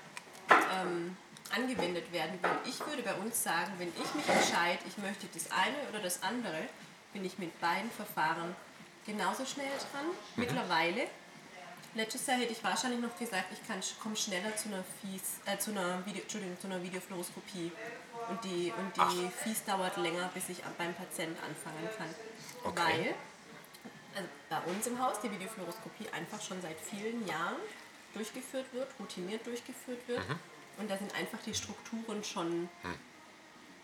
[SPEAKER 2] ähm, angewendet werden. Weil ich würde bei uns sagen, wenn ich mich entscheide, ich möchte das eine oder das andere, bin ich mit beiden Verfahren genauso schnell dran. Mhm. Mittlerweile Letztes Jahr hätte ich wahrscheinlich noch gesagt, ich komme schneller zu einer, Fies, äh, zu einer, Video, Entschuldigung, zu einer Videofluoroskopie. Und die, und die Fies dauert länger, bis ich beim Patienten anfangen kann. Okay. Weil also bei uns im Haus die Videofluoroskopie einfach schon seit vielen Jahren durchgeführt wird, routiniert durchgeführt wird. Mhm. Und da sind einfach die Strukturen schon mhm.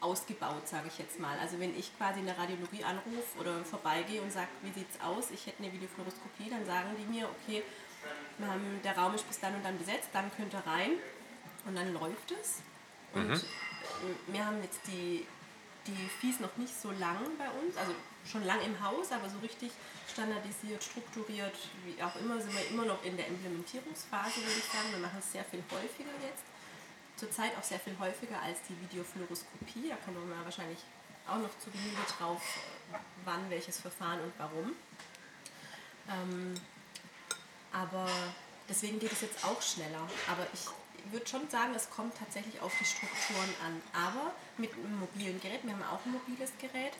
[SPEAKER 2] ausgebaut, sage ich jetzt mal. Also wenn ich quasi in der Radiologie anrufe oder vorbeigehe und sage, wie sieht es aus, ich hätte eine Videofluoroskopie, dann sagen die mir, okay, haben, der Raum ist bis dann und dann besetzt, dann könnt ihr rein und dann läuft es. Und mhm. wir haben jetzt die, die Fies noch nicht so lang bei uns, also schon lang im Haus, aber so richtig standardisiert, strukturiert, wie auch immer, sind wir immer noch in der Implementierungsphase, würde ich sagen. Wir machen es sehr viel häufiger jetzt. Zurzeit auch sehr viel häufiger als die Videofluoroskopie. Da kommen wir wahrscheinlich auch noch zu Genüge drauf, wann welches Verfahren und warum. Ähm, aber deswegen geht es jetzt auch schneller. Aber ich würde schon sagen, es kommt tatsächlich auf die Strukturen an. Aber mit einem mobilen Gerät, wir haben auch ein mobiles Gerät,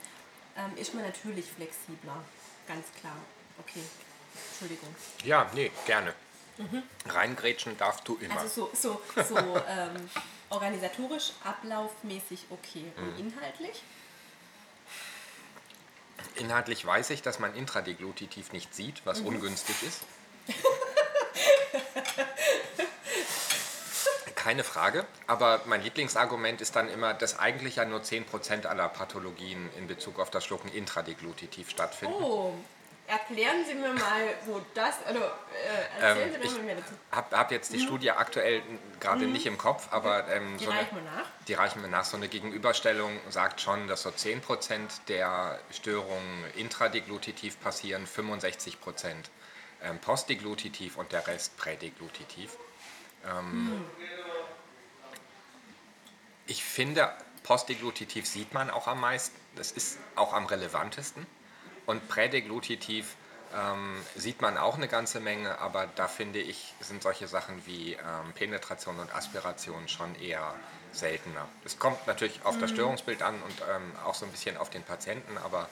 [SPEAKER 2] ähm, ist man natürlich flexibler. Ganz klar. Okay, Entschuldigung.
[SPEAKER 1] Ja, nee, gerne. Mhm. Reingrätschen darfst du immer.
[SPEAKER 2] Also so, so, so ähm, organisatorisch, ablaufmäßig okay. Und mhm. inhaltlich?
[SPEAKER 1] Inhaltlich weiß ich, dass man intradeglutitiv nicht sieht, was mhm. ungünstig ist. Keine Frage, aber mein Lieblingsargument ist dann immer, dass eigentlich ja nur 10% aller Pathologien in Bezug auf das Schlucken intradeglutitiv stattfinden.
[SPEAKER 2] Oh, erklären Sie mir mal, wo das, also äh, erzählen ähm, Sie mir dazu.
[SPEAKER 1] Ich habe hab jetzt die mhm. Studie aktuell gerade mhm. nicht im Kopf, aber ähm,
[SPEAKER 2] die
[SPEAKER 1] so
[SPEAKER 2] reichen wir nach.
[SPEAKER 1] Die reichen wir nach. So eine Gegenüberstellung sagt schon, dass so 10% der Störungen intradeglutitiv passieren, 65% ähm, postdeglutitiv und der Rest prädeglutitiv. Ähm, mhm. Ich finde, postdeglutitiv sieht man auch am meisten. Das ist auch am relevantesten. Und prädeglutitiv ähm, sieht man auch eine ganze Menge, aber da finde ich, sind solche Sachen wie ähm, Penetration und Aspiration schon eher seltener. Es kommt natürlich auf das mhm. Störungsbild an und ähm, auch so ein bisschen auf den Patienten, aber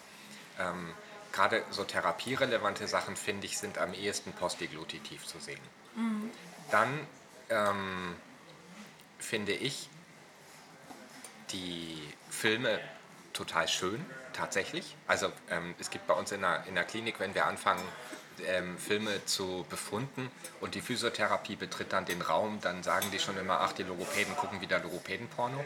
[SPEAKER 1] ähm, gerade so therapierelevante Sachen, finde ich, sind am ehesten postdeglutitiv zu sehen. Mhm. Dann ähm, finde ich die Filme total schön, tatsächlich. Also ähm, es gibt bei uns in der, in der Klinik, wenn wir anfangen, ähm, Filme zu befunden und die Physiotherapie betritt dann den Raum, dann sagen die schon immer, ach, die Logopäden gucken wieder Logopädenporno.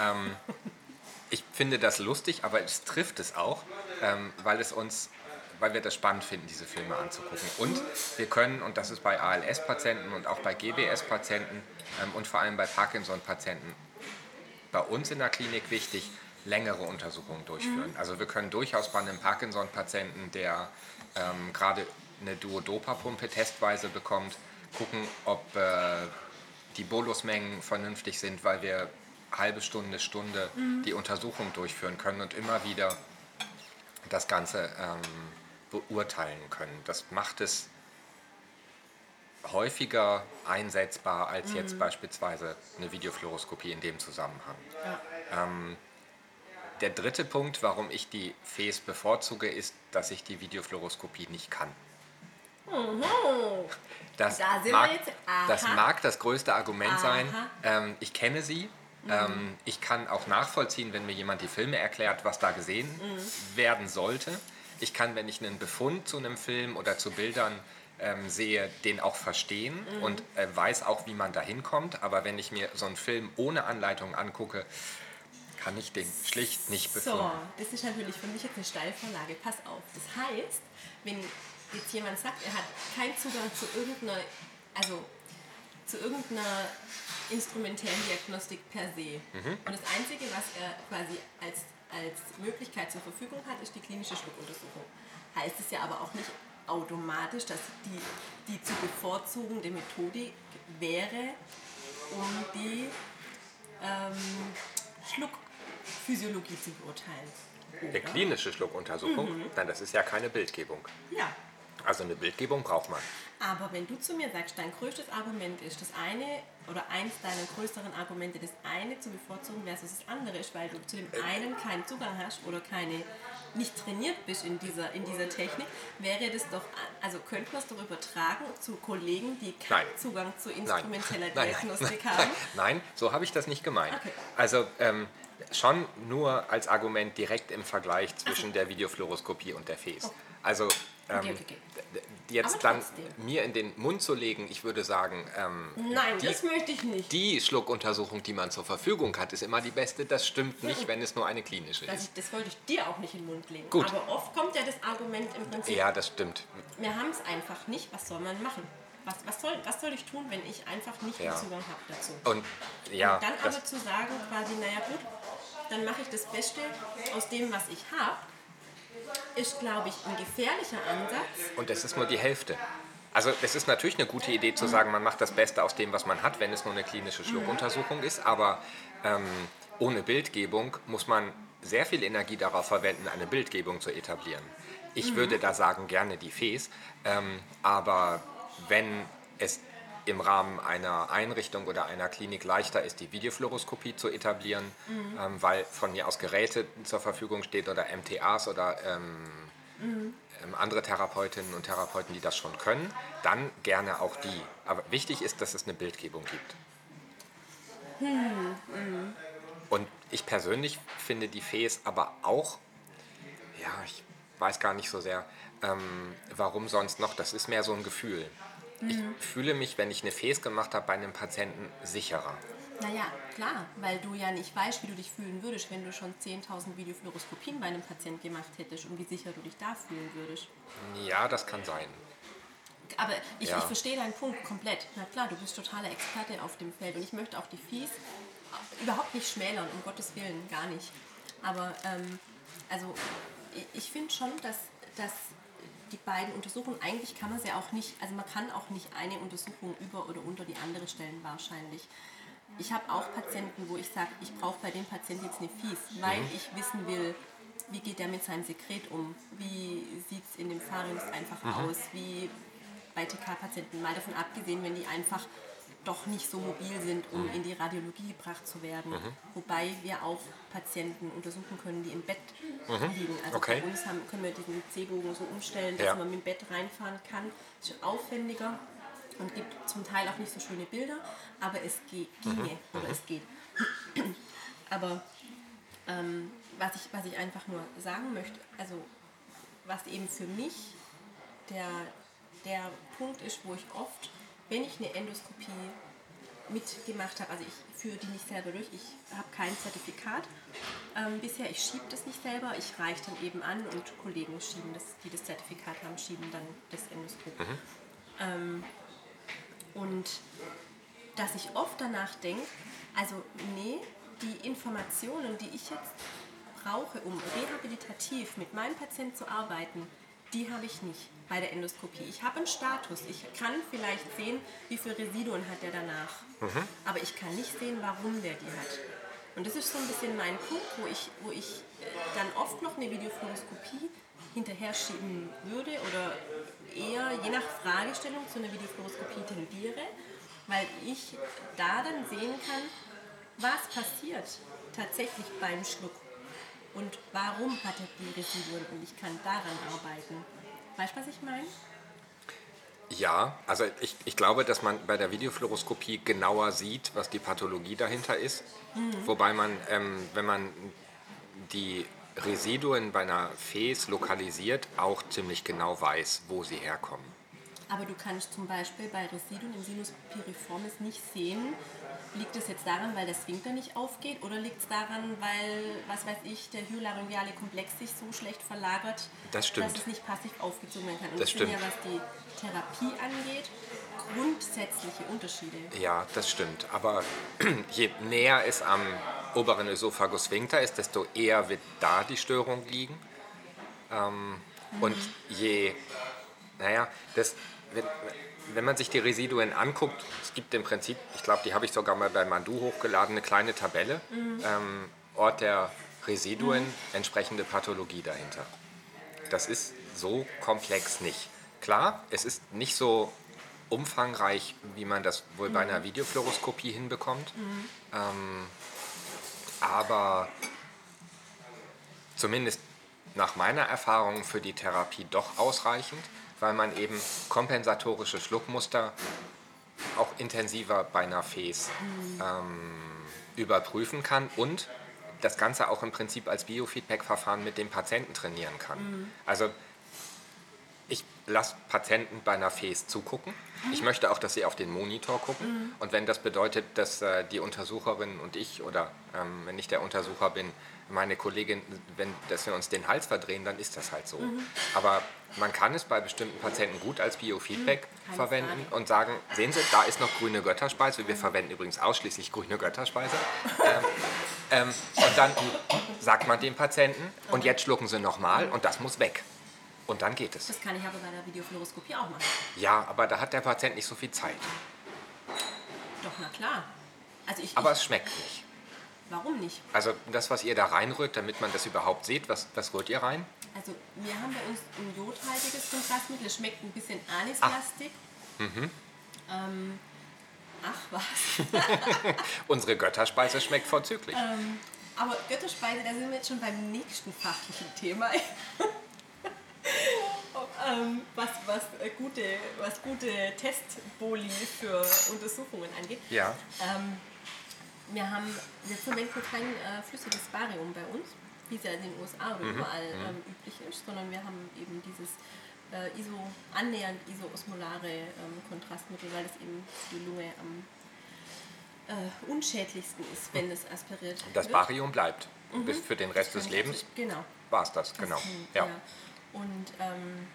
[SPEAKER 1] Ähm, ich finde das lustig, aber es trifft es auch, ähm, weil es uns weil wir das spannend finden, diese Filme anzugucken. Und wir können, und das ist bei ALS-Patienten und auch bei GBS-Patienten ähm, und vor allem bei Parkinson-Patienten bei uns in der Klinik wichtig, längere Untersuchungen durchführen. Mhm. Also wir können durchaus bei einem Parkinson-Patienten, der ähm, gerade eine Duodopa-Pumpe testweise bekommt, gucken, ob äh, die Bolusmengen vernünftig sind, weil wir halbe Stunde, Stunde mhm. die Untersuchung durchführen können und immer wieder das Ganze ähm, beurteilen können. Das macht es häufiger einsetzbar als mhm. jetzt beispielsweise eine Videofluoroskopie in dem Zusammenhang. Ja. Ähm, der dritte Punkt, warum ich die FES bevorzuge, ist, dass ich die Videofluoroskopie nicht kann. Mhm. Das, da mag, das mag das größte Argument Aha. sein. Ähm, ich kenne sie. Mhm. Ähm, ich kann auch nachvollziehen, wenn mir jemand die Filme erklärt, was da gesehen mhm. werden sollte. Ich kann, wenn ich einen Befund zu einem Film oder zu Bildern ähm, sehe, den auch verstehen mhm. und äh, weiß auch, wie man da hinkommt. Aber wenn ich mir so einen Film ohne Anleitung angucke, kann ich den schlicht nicht befunden. So,
[SPEAKER 2] das ist natürlich für mich jetzt eine Steilvorlage. Pass auf. Das heißt, wenn jetzt jemand sagt, er hat keinen Zugang zu irgendeiner, also zu irgendeiner instrumentellen Diagnostik per se. Mhm. Und das Einzige, was er quasi als, als Möglichkeit zur Verfügung hat, ist die klinische Schluckuntersuchung. Heißt es ja aber auch nicht automatisch, dass die, die zu bevorzugende Methodik wäre, um die ähm, Schluckphysiologie zu beurteilen.
[SPEAKER 1] Oder? Der klinische Schluckuntersuchung? Mhm. Nein, das ist ja keine Bildgebung.
[SPEAKER 2] Ja.
[SPEAKER 1] Also eine Bildgebung braucht man.
[SPEAKER 2] Aber wenn du zu mir sagst, dein größtes Argument ist das eine oder eins deiner größeren Argumente, das eine zu bevorzugen versus das andere ist, weil du zu dem einen keinen Zugang hast oder keine nicht trainiert bist in dieser, in dieser Technik, wäre das doch, also könnte man es doch übertragen zu Kollegen, die keinen
[SPEAKER 1] Nein.
[SPEAKER 2] Zugang zu instrumenteller
[SPEAKER 1] Nein,
[SPEAKER 2] Diagnostik
[SPEAKER 1] nein,
[SPEAKER 2] haben?
[SPEAKER 1] Nein, so habe ich das nicht gemeint.
[SPEAKER 2] Okay.
[SPEAKER 1] Also ähm, schon nur als Argument direkt im Vergleich zwischen der Videofluoroskopie und der FES. Also ähm,
[SPEAKER 2] Okay, okay,
[SPEAKER 1] jetzt dann mir in den Mund zu legen, ich würde sagen, ähm,
[SPEAKER 2] Nein,
[SPEAKER 1] die,
[SPEAKER 2] das möchte ich nicht.
[SPEAKER 1] die Schluckuntersuchung, die man zur Verfügung hat, ist immer die beste. Das stimmt nicht, wenn es nur eine klinische ist.
[SPEAKER 2] das wollte ich dir auch nicht in den Mund legen.
[SPEAKER 1] Gut.
[SPEAKER 2] Aber oft kommt ja das Argument im Prinzip,
[SPEAKER 1] Ja, das stimmt.
[SPEAKER 2] wir haben es einfach nicht, was soll man machen? Was, was, soll, was soll ich tun, wenn ich einfach nicht
[SPEAKER 1] Ja.
[SPEAKER 2] den Zugang habe dazu?
[SPEAKER 1] Und ja,
[SPEAKER 2] Und dann aber zu sagen, quasi, naja gut, dann mache ich das Beste aus dem, was ich habe, ist, glaube ich, ein gefährlicher Ansatz.
[SPEAKER 1] Und das ist nur die Hälfte. Also es ist natürlich eine gute Idee zu sagen, man macht das Beste aus dem, was man hat, wenn es nur eine klinische Schluckuntersuchung ist. Aber ähm, ohne Bildgebung muss man sehr viel Energie darauf verwenden, eine Bildgebung zu etablieren. Ich würde da sagen, gerne die FES. Ähm, aber wenn es im Rahmen einer Einrichtung oder einer Klinik leichter ist, die Videofluoroskopie zu etablieren, ähm, weil von mir aus Geräte zur Verfügung steht oder MTAs oder ähm, ähm, andere Therapeutinnen und Therapeuten, die das schon können, dann gerne auch die. Aber wichtig ist, dass es eine Bildgebung gibt. Und ich persönlich finde die FES aber auch, ja, ich weiß gar nicht so sehr, ähm, warum sonst noch, das ist mehr so ein Gefühl. Ich fühle mich, wenn ich eine FES gemacht habe, bei einem Patienten sicherer.
[SPEAKER 2] Naja, klar, weil du ja nicht weißt, wie du dich fühlen würdest, wenn du schon 10.000 Videofluoroskopien bei einem Patienten gemacht hättest und wie sicher du dich da fühlen würdest.
[SPEAKER 1] Ja, das kann sein.
[SPEAKER 2] Aber ich,
[SPEAKER 1] Ja.
[SPEAKER 2] ich verstehe deinen Punkt komplett. Na klar, du bist totaler Experte auf dem Feld und ich möchte auch die Fies überhaupt nicht schmälern, um Gottes Willen, gar nicht. Aber ähm, also ich, ich finde schon, dass, dass die beiden Untersuchungen, eigentlich kann man sie auch nicht, also man kann auch nicht eine Untersuchung über oder unter die andere stellen wahrscheinlich. Ich habe auch Patienten, wo ich sage, ich brauche bei dem Patienten jetzt eine Fies, weil ich wissen will, wie geht der mit seinem Sekret um, wie sieht es in dem Pharynx einfach aus, wie bei TK-Patienten, mal davon abgesehen, wenn die einfach doch nicht so mobil sind, um in die Radiologie gebracht zu werden. Wobei wir auch Patienten untersuchen können, die im Bett liegen. Also
[SPEAKER 1] Okay.
[SPEAKER 2] bei uns haben, können wir diesen C-Bogen so umstellen, dass
[SPEAKER 1] Ja.
[SPEAKER 2] man mit dem Bett reinfahren kann. Ist aufwendiger und gibt zum Teil auch nicht so schöne Bilder, aber es ge ginge oder es geht. aber ähm, was, ich, was ich einfach nur sagen möchte, also was eben für mich der, der Punkt ist, wo ich oft, wenn ich eine Endoskopie mitgemacht habe, also ich führe die nicht selber durch, ich habe kein Zertifikat ähm, bisher, ich schiebe das nicht selber, ich reiche dann eben an und Kollegen schieben das, die das Zertifikat haben, schieben dann das Endoskop. Ähm, und dass ich oft danach denke, also nee, die Informationen, die ich jetzt brauche, um rehabilitativ mit meinem Patienten zu arbeiten, die habe ich nicht bei der Endoskopie. Ich habe einen Status. Ich kann vielleicht sehen, wie viele Residuen hat er danach. Aber ich kann nicht sehen, warum der die hat. Und das ist so ein bisschen mein Punkt, wo ich, wo ich äh, dann oft noch eine Videofluoroskopie hinterher schieben würde oder eher je nach Fragestellung zu einer Videofluoroskopie tendiere, weil ich da dann sehen kann, was passiert tatsächlich beim Schluck und warum hat er die Residuen und ich kann daran arbeiten. Weißt du, was ich meine?
[SPEAKER 1] Ja, also ich, ich glaube, dass man bei der Videofluoroskopie genauer sieht, was die Pathologie dahinter ist. Wobei man, ähm, wenn man die Residuen bei einer Fes lokalisiert, auch ziemlich genau weiß, wo sie herkommen.
[SPEAKER 2] Aber du kannst zum Beispiel bei Residuen im Sinus piriformis nicht sehen, liegt es jetzt daran, weil der Sphinkter nicht aufgeht oder liegt es daran, weil, was weiß ich, der hyolaryngeale Komplex sich so schlecht verlagert,
[SPEAKER 1] Das
[SPEAKER 2] dass es nicht passiv aufgezogen werden kann. Und
[SPEAKER 1] Das stimmt.
[SPEAKER 2] ja, was die Therapie angeht, grundsätzliche Unterschiede.
[SPEAKER 1] Ja, das stimmt. Aber je näher es am oberen Ösophagus-Sphinkter ist, desto eher wird da die Störung liegen. Ähm, Und je, naja, das, wenn, wenn man sich die Residuen anguckt, es gibt im Prinzip, ich glaube, die habe ich sogar mal bei Mandu hochgeladen, eine kleine Tabelle, ähm, Ort der Residuen, entsprechende Pathologie dahinter. Das ist so komplex nicht. klar, es ist nicht so umfangreich, wie man das wohl bei einer Videofluoroskopie hinbekommt. Ähm, aber zumindest nach meiner Erfahrung für die Therapie doch ausreichend, weil man eben kompensatorische Schluckmuster auch intensiver bei einer Fes ähm, überprüfen kann und das Ganze auch im Prinzip als Biofeedback-Verfahren mit dem Patienten trainieren kann. Also ich lasse Patienten bei einer Fes zugucken. Ich möchte auch, dass sie auf den Monitor gucken. Und wenn das bedeutet, dass äh, die Untersucherin und ich oder ähm, wenn ich der Untersucher bin, meine Kollegin, wenn, dass wir uns den Hals verdrehen, dann ist das halt so. Aber man kann es bei bestimmten Patienten gut als Biofeedback
[SPEAKER 2] keine
[SPEAKER 1] verwenden und sagen, sehen Sie, da ist noch grüne Götterspeise. Wir verwenden übrigens ausschließlich grüne Götterspeise. Ähm, ähm, und dann sagt man dem Patienten, und jetzt schlucken Sie nochmal und das muss weg. Und dann geht es.
[SPEAKER 2] Das kann ich aber bei der Videofluoroskopie auch machen.
[SPEAKER 1] Ja, aber da hat der Patient nicht so viel Zeit.
[SPEAKER 2] Doch, na klar. Also ich,
[SPEAKER 1] Aber
[SPEAKER 2] ich
[SPEAKER 1] es schmeckt nicht.
[SPEAKER 2] Warum nicht?
[SPEAKER 1] Also das, was ihr da reinrührt, damit man das überhaupt sieht, was, was rührt ihr rein?
[SPEAKER 2] Also wir haben bei uns ein jodhaltiges Kontrastmittel. Es schmeckt ein bisschen anislastig. Ähm, ach was.
[SPEAKER 1] Unsere Götterspeise schmeckt vorzüglich.
[SPEAKER 2] Aber Götterspeise, da sind wir jetzt schon beim nächsten fachlichen Thema. ähm, was, was, äh, gute, was gute Testboli für Untersuchungen angeht.
[SPEAKER 1] Ja.
[SPEAKER 2] Wir haben, wir verwenden kein äh, flüssiges Barium bei uns, wie es ja in den USA oder überall ähm, üblich ist, sondern wir haben eben dieses äh, iso, annähernd isoosmolare ähm, Kontrastmittel, weil es eben für die Lunge am äh, unschädlichsten ist, wenn es aspiriert
[SPEAKER 1] Das
[SPEAKER 2] wird.
[SPEAKER 1] Barium bleibt. Bis für den Rest des Lebens
[SPEAKER 2] Genau.
[SPEAKER 1] war es das, genau. Ja.
[SPEAKER 2] Und ähm,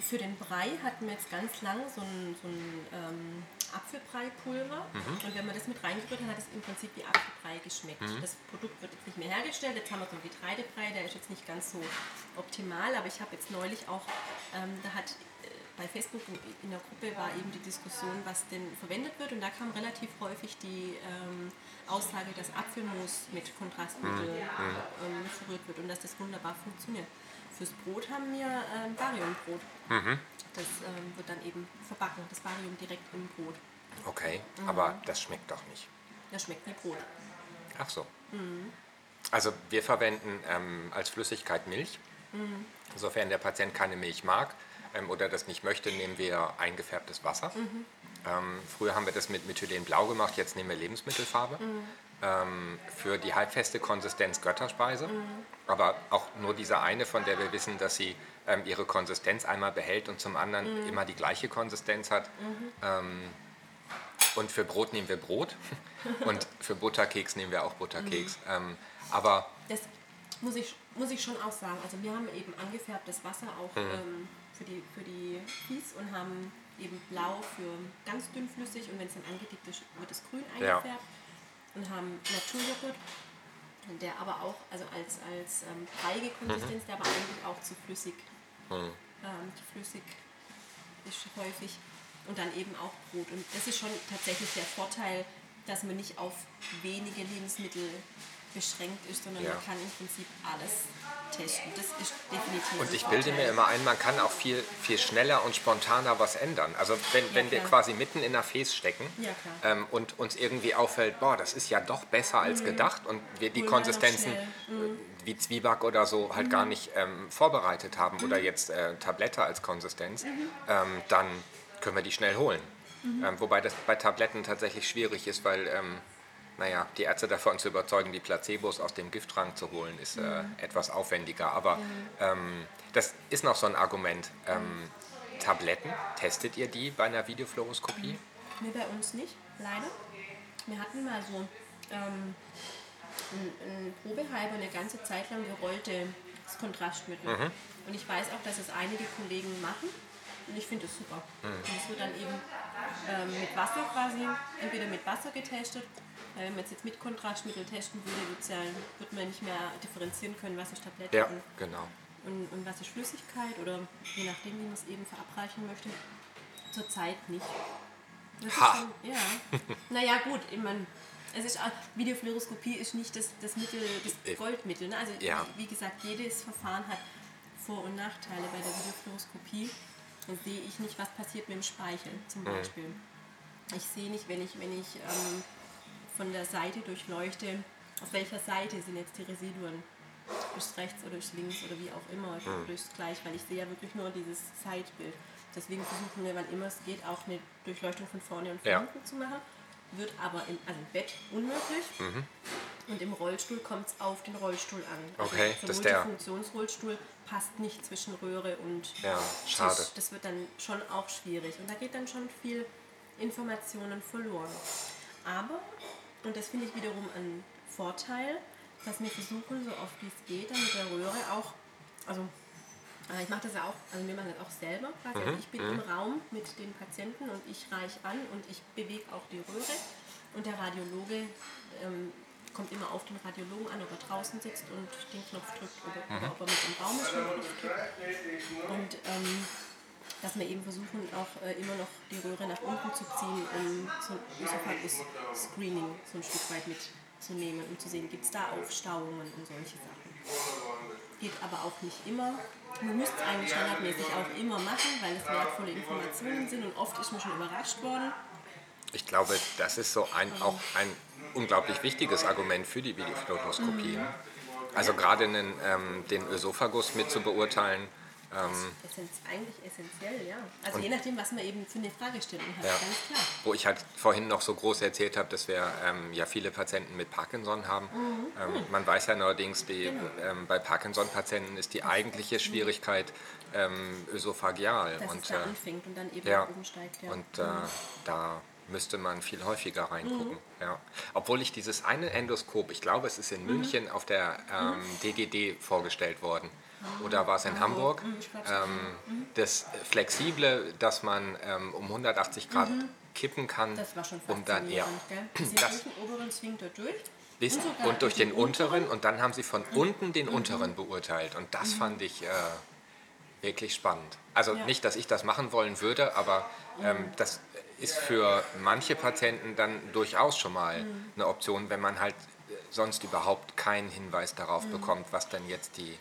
[SPEAKER 2] für den Brei hatten wir jetzt ganz lang so ein, so ein ähm, Apfelbrei-Pulver.
[SPEAKER 1] Mhm.
[SPEAKER 2] Und wenn man das mit reingerührt hat, hat es im Prinzip wie Apfelbrei geschmeckt.
[SPEAKER 1] Mhm.
[SPEAKER 2] Das Produkt wird jetzt nicht mehr hergestellt. Jetzt haben wir so einen Getreidebrei, der ist jetzt nicht ganz so optimal. Aber ich habe jetzt neulich auch, ähm, da hat äh, bei Facebook in, der Gruppe war eben die Diskussion, was denn verwendet wird. Und da kam relativ häufig die ähm, Aussage, dass Apfelmus mit Kontrastmittel ähm, verrührt wird und dass das wunderbar funktioniert. Fürs Brot haben wir ähm, Bariumbrot. Das ähm, wird dann eben verbacken, das Barium direkt im Brot.
[SPEAKER 1] Okay, aber das schmeckt doch nicht.
[SPEAKER 2] Das schmeckt wie Brot.
[SPEAKER 1] Ach so. Also wir verwenden ähm, als Flüssigkeit Milch. Sofern der Patient keine Milch mag ähm, oder das nicht möchte, nehmen wir eingefärbtes Wasser. Ähm, früher haben wir das mit Methylenblau gemacht, jetzt nehmen wir Lebensmittelfarbe. Ähm, für die halbfeste Konsistenz Götterspeise. Aber auch nur diese eine, von der wir wissen, dass sie ähm, ihre Konsistenz einmal behält und zum anderen immer die gleiche Konsistenz hat. Ähm, und für Brot nehmen wir Brot und für Butterkeks nehmen wir auch Butterkeks. Ähm, aber
[SPEAKER 2] Das muss ich, muss ich schon auch sagen. Also wir haben eben angefärbtes Wasser auch
[SPEAKER 1] Mhm.
[SPEAKER 2] ähm, für die, für die Kies und haben eben blau für ganz dünnflüssig und wenn es dann angedickt ist, wird es grün
[SPEAKER 1] Ja.
[SPEAKER 2] Und haben Naturjoghurt, der aber auch, also als, als ähm, breiige Konsistenz, der aber eigentlich auch zu flüssig, ähm, zu flüssig ist häufig. Und dann eben auch Brot. Und das ist schon tatsächlich der Vorteil, dass man nicht auf wenige Lebensmittel beschränkt ist, sondern
[SPEAKER 1] Ja.
[SPEAKER 2] man kann im Prinzip alles testen. Das ist definitiv
[SPEAKER 1] und ich bilde mir immer ein, man kann auch viel, viel schneller und spontaner was ändern. Also wenn, wenn wir quasi mitten in der Fes stecken
[SPEAKER 2] Ja,
[SPEAKER 1] ähm, und uns irgendwie auffällt, boah, das ist ja doch besser als gedacht und wir die
[SPEAKER 2] wir noch
[SPEAKER 1] Konsistenzen
[SPEAKER 2] schnell.
[SPEAKER 1] äh, wie Zwieback oder so halt gar nicht ähm, vorbereitet haben oder jetzt äh, Tablette als Konsistenz, ähm, dann können wir die schnell holen. Ähm, wobei das bei Tabletten tatsächlich schwierig ist, weil ähm, naja, die Ärzte davon zu überzeugen, die Placebos aus dem Giftrang zu holen, ist äh, etwas aufwendiger. Aber ähm, das ist noch so ein Argument. Ähm, Tabletten, testet ihr die bei einer Videofluoroskopie?
[SPEAKER 2] Nee, bei uns nicht, leider. Wir hatten mal so ähm, ein, ein Probehalber eine ganze Zeit lang gerollte das Kontrastmittel. Und ich weiß auch, dass es einige Kollegen machen. Und ich finde es super. Und es wird dann eben ähm, mit Wasser quasi, entweder mit Wasser getestet. Weil wenn man es jetzt mit Kontrastmittel testen würde, ja, wird man nicht mehr differenzieren können, was ist Tablette
[SPEAKER 1] Ja,
[SPEAKER 2] und
[SPEAKER 1] genau.
[SPEAKER 2] und, und was ist Flüssigkeit oder je nachdem, wie man es eben verabreichen möchte. Zurzeit nicht. Das
[SPEAKER 1] Ha.
[SPEAKER 2] Schon, ja. naja, gut, ich mein, es ist auch, Videofluoroskopie ist nicht das, das Mittel, das Goldmittel. Ne? Also
[SPEAKER 1] Ja.
[SPEAKER 2] wie, gesagt, jedes Verfahren hat Vor- und Nachteile bei der Videofluoroskopie. sehe ich nicht, was passiert mit dem Speichel zum Beispiel. Ich sehe nicht, wenn ich, wenn ich ähm, von der Seite durchleuchte, auf welcher Seite sind jetzt die Residuen. Durchs rechts oder durchs links oder wie auch immer, mhm. durchs gleich, weil ich sehe ja wirklich nur dieses Zeitbild. Deswegen versuchen wir, wann immer es geht, auch eine Durchleuchtung von vorne und von ja. hinten zu machen. Wird aber im, also im Bett unmöglich. Mhm. Und im Rollstuhl kommt es auf den Rollstuhl an.
[SPEAKER 1] Also okay, so
[SPEAKER 2] das der Funktionsrollstuhl passt nicht zwischen Röhre und
[SPEAKER 1] ja, schade. Tisch.
[SPEAKER 2] Das wird dann schon auch schwierig. Und da geht dann schon viel Informationen verloren. Aber, und das finde ich wiederum ein Vorteil, dass wir versuchen, so oft wie es geht, dann mit der Röhre auch, also äh, ich mache das ja auch, also wir machen das auch selber quasi. Also mhm. ich bin mhm. im Raum mit den Patienten und ich reiche an und ich bewege auch die Röhre. Und der Radiologe ähm, kommt immer auf den Radiologen an, ob er draußen sitzt und den Knopf drückt oder, mhm. oder ob er mit dem Raum ist und den Knopf drückt. Und ähm, dass wir eben versuchen, auch äh, immer noch die Röhre nach unten zu ziehen, um so ein Esophagus-Screening so ein Stück weit mitzunehmen, um zu sehen, gibt es da Aufstauungen und solche Sachen. Geht aber auch nicht immer. Man müsste es eigentlich standardmäßig auch immer machen, weil es wertvolle Informationen sind und oft ist man schon überrascht worden.
[SPEAKER 1] Ich glaube, das ist so ein, auch ein unglaublich wichtiges Argument für die Videofluoroskopie. Mhm. Also gerade den, ähm, den Ösophagus mit zu beurteilen,
[SPEAKER 2] ähm, eigentlich essentiell, ja. Also je nachdem, was man eben für eine Fragestellung hat, ja. ganz klar.
[SPEAKER 1] Wo ich halt vorhin noch so groß erzählt habe, dass wir ähm, ja viele Patienten mit Parkinson haben. Mhm. Ähm, man weiß ja allerdings, die, genau. Ähm, bei Parkinson-Patienten ist die eigentliche mhm. Schwierigkeit ähm, ösophagial.
[SPEAKER 2] Dass und, es da äh, anfängt und dann eben ja, oben steigt. Ja.
[SPEAKER 1] Und äh, mhm. da müsste man viel häufiger reingucken. Mhm. Ja. Obwohl ich dieses eine Endoskop, ich glaube, es ist in mhm. München auf der ähm, DGD vorgestellt worden oder war es in Hamburg, mhm, ähm, mhm. das Flexible, dass man ähm, um 180 Grad mhm. kippen kann,
[SPEAKER 2] das war schon
[SPEAKER 1] um dann ja,
[SPEAKER 2] das, durch den oberen Zwingt durch.
[SPEAKER 1] Bis, und, und, durch den, den unteren, unteren und dann haben sie von mhm. unten den mhm. unteren beurteilt und das mhm. fand ich äh, wirklich spannend. Also ja. nicht, dass ich das machen wollen würde, aber ähm, das ist für manche Patienten dann durchaus schon mal eine Option, wenn man halt sonst überhaupt keinen Hinweis darauf bekommt, was dann jetzt die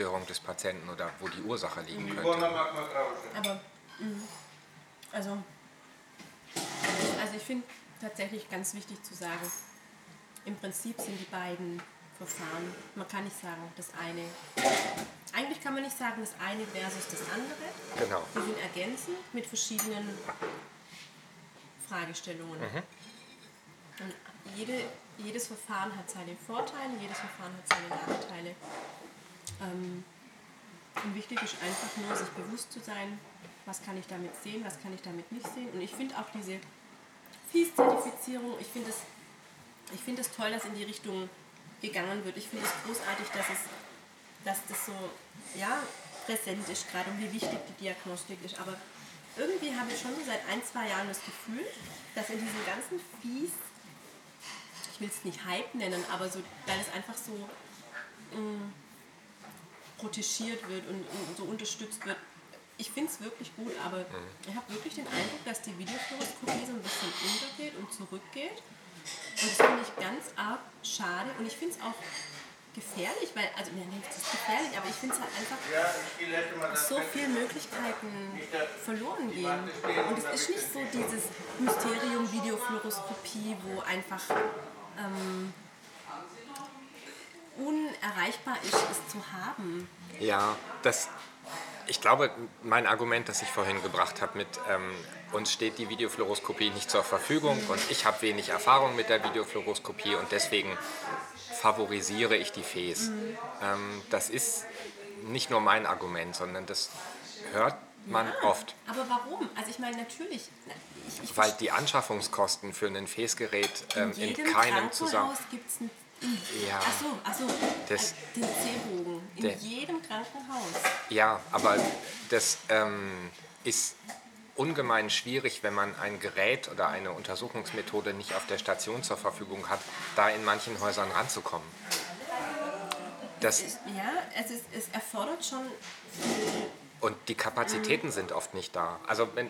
[SPEAKER 1] Störung des Patienten oder wo die Ursache liegen könnte.
[SPEAKER 2] Aber, mhm. also, also ich finde tatsächlich ganz wichtig zu sagen, im Prinzip sind die beiden Verfahren, man kann nicht sagen, das eine, eigentlich kann man nicht sagen, das eine versus das andere.
[SPEAKER 1] Genau.
[SPEAKER 2] Die sind ergänzend mit verschiedenen Fragestellungen. Mhm. Und jede, jedes Verfahren hat seine Vorteile, jedes Verfahren hat seine Nachteile. Ähm, und wichtig ist einfach nur, sich bewusst zu sein, was kann ich damit sehen, was kann ich damit nicht sehen. Und ich finde auch diese FIES-Zertifizierung, ich finde es ich find toll, dass in die Richtung gegangen wird. Ich finde es großartig, dass, es, dass das so ja, präsent ist, gerade und wie wichtig die Diagnostik ist. Aber irgendwie habe ich schon seit ein, zwei Jahren das Gefühl, dass in diesem ganzen Fies, ich will es nicht Hype nennen, aber so, weil es einfach so mh, mm, protegiert wird und, und so unterstützt wird. Ich finde es wirklich gut, aber mhm. ich habe wirklich den Eindruck, dass die Videofluoroskopie so ein bisschen untergeht und zurückgeht. Und das finde ich ganz arg schade und ich finde es auch gefährlich, weil, also mir nee, das ist gefährlich, aber ich finde es halt einfach, dass so viele Möglichkeiten verloren gehen. Und es ist nicht so dieses Mysterium Videofluoroskopie, wo einfach ähm, unerreichbar ist, es zu haben.
[SPEAKER 1] Ja, das, ich glaube, mein Argument, das ich vorhin gebracht habe mit ähm, uns steht die Videofluoroskopie nicht zur Verfügung und ich habe wenig Erfahrung mit der Videofluoroskopie und deswegen favorisiere ich die FES. Mhm. Ähm, das ist nicht nur mein Argument, sondern das hört man ja, oft.
[SPEAKER 2] Aber warum? Also ich meine natürlich.
[SPEAKER 1] Ich, ich Weil die Anschaffungskosten für ein FES-Gerät ähm, in, in keinem Zusammenhang.
[SPEAKER 2] gibt es ein ja. Achso, achso. Das, den C-Bogen. In der, jedem Krankenhaus.
[SPEAKER 1] Ja, aber das ähm, ist ungemein schwierig, wenn man ein Gerät oder eine Untersuchungsmethode nicht auf der Station zur Verfügung hat, da in manchen Häusern ranzukommen.
[SPEAKER 2] Das, ist, ja, es, ist, es erfordert schon.
[SPEAKER 1] Und die Kapazitäten sind oft nicht da. Also, wenn,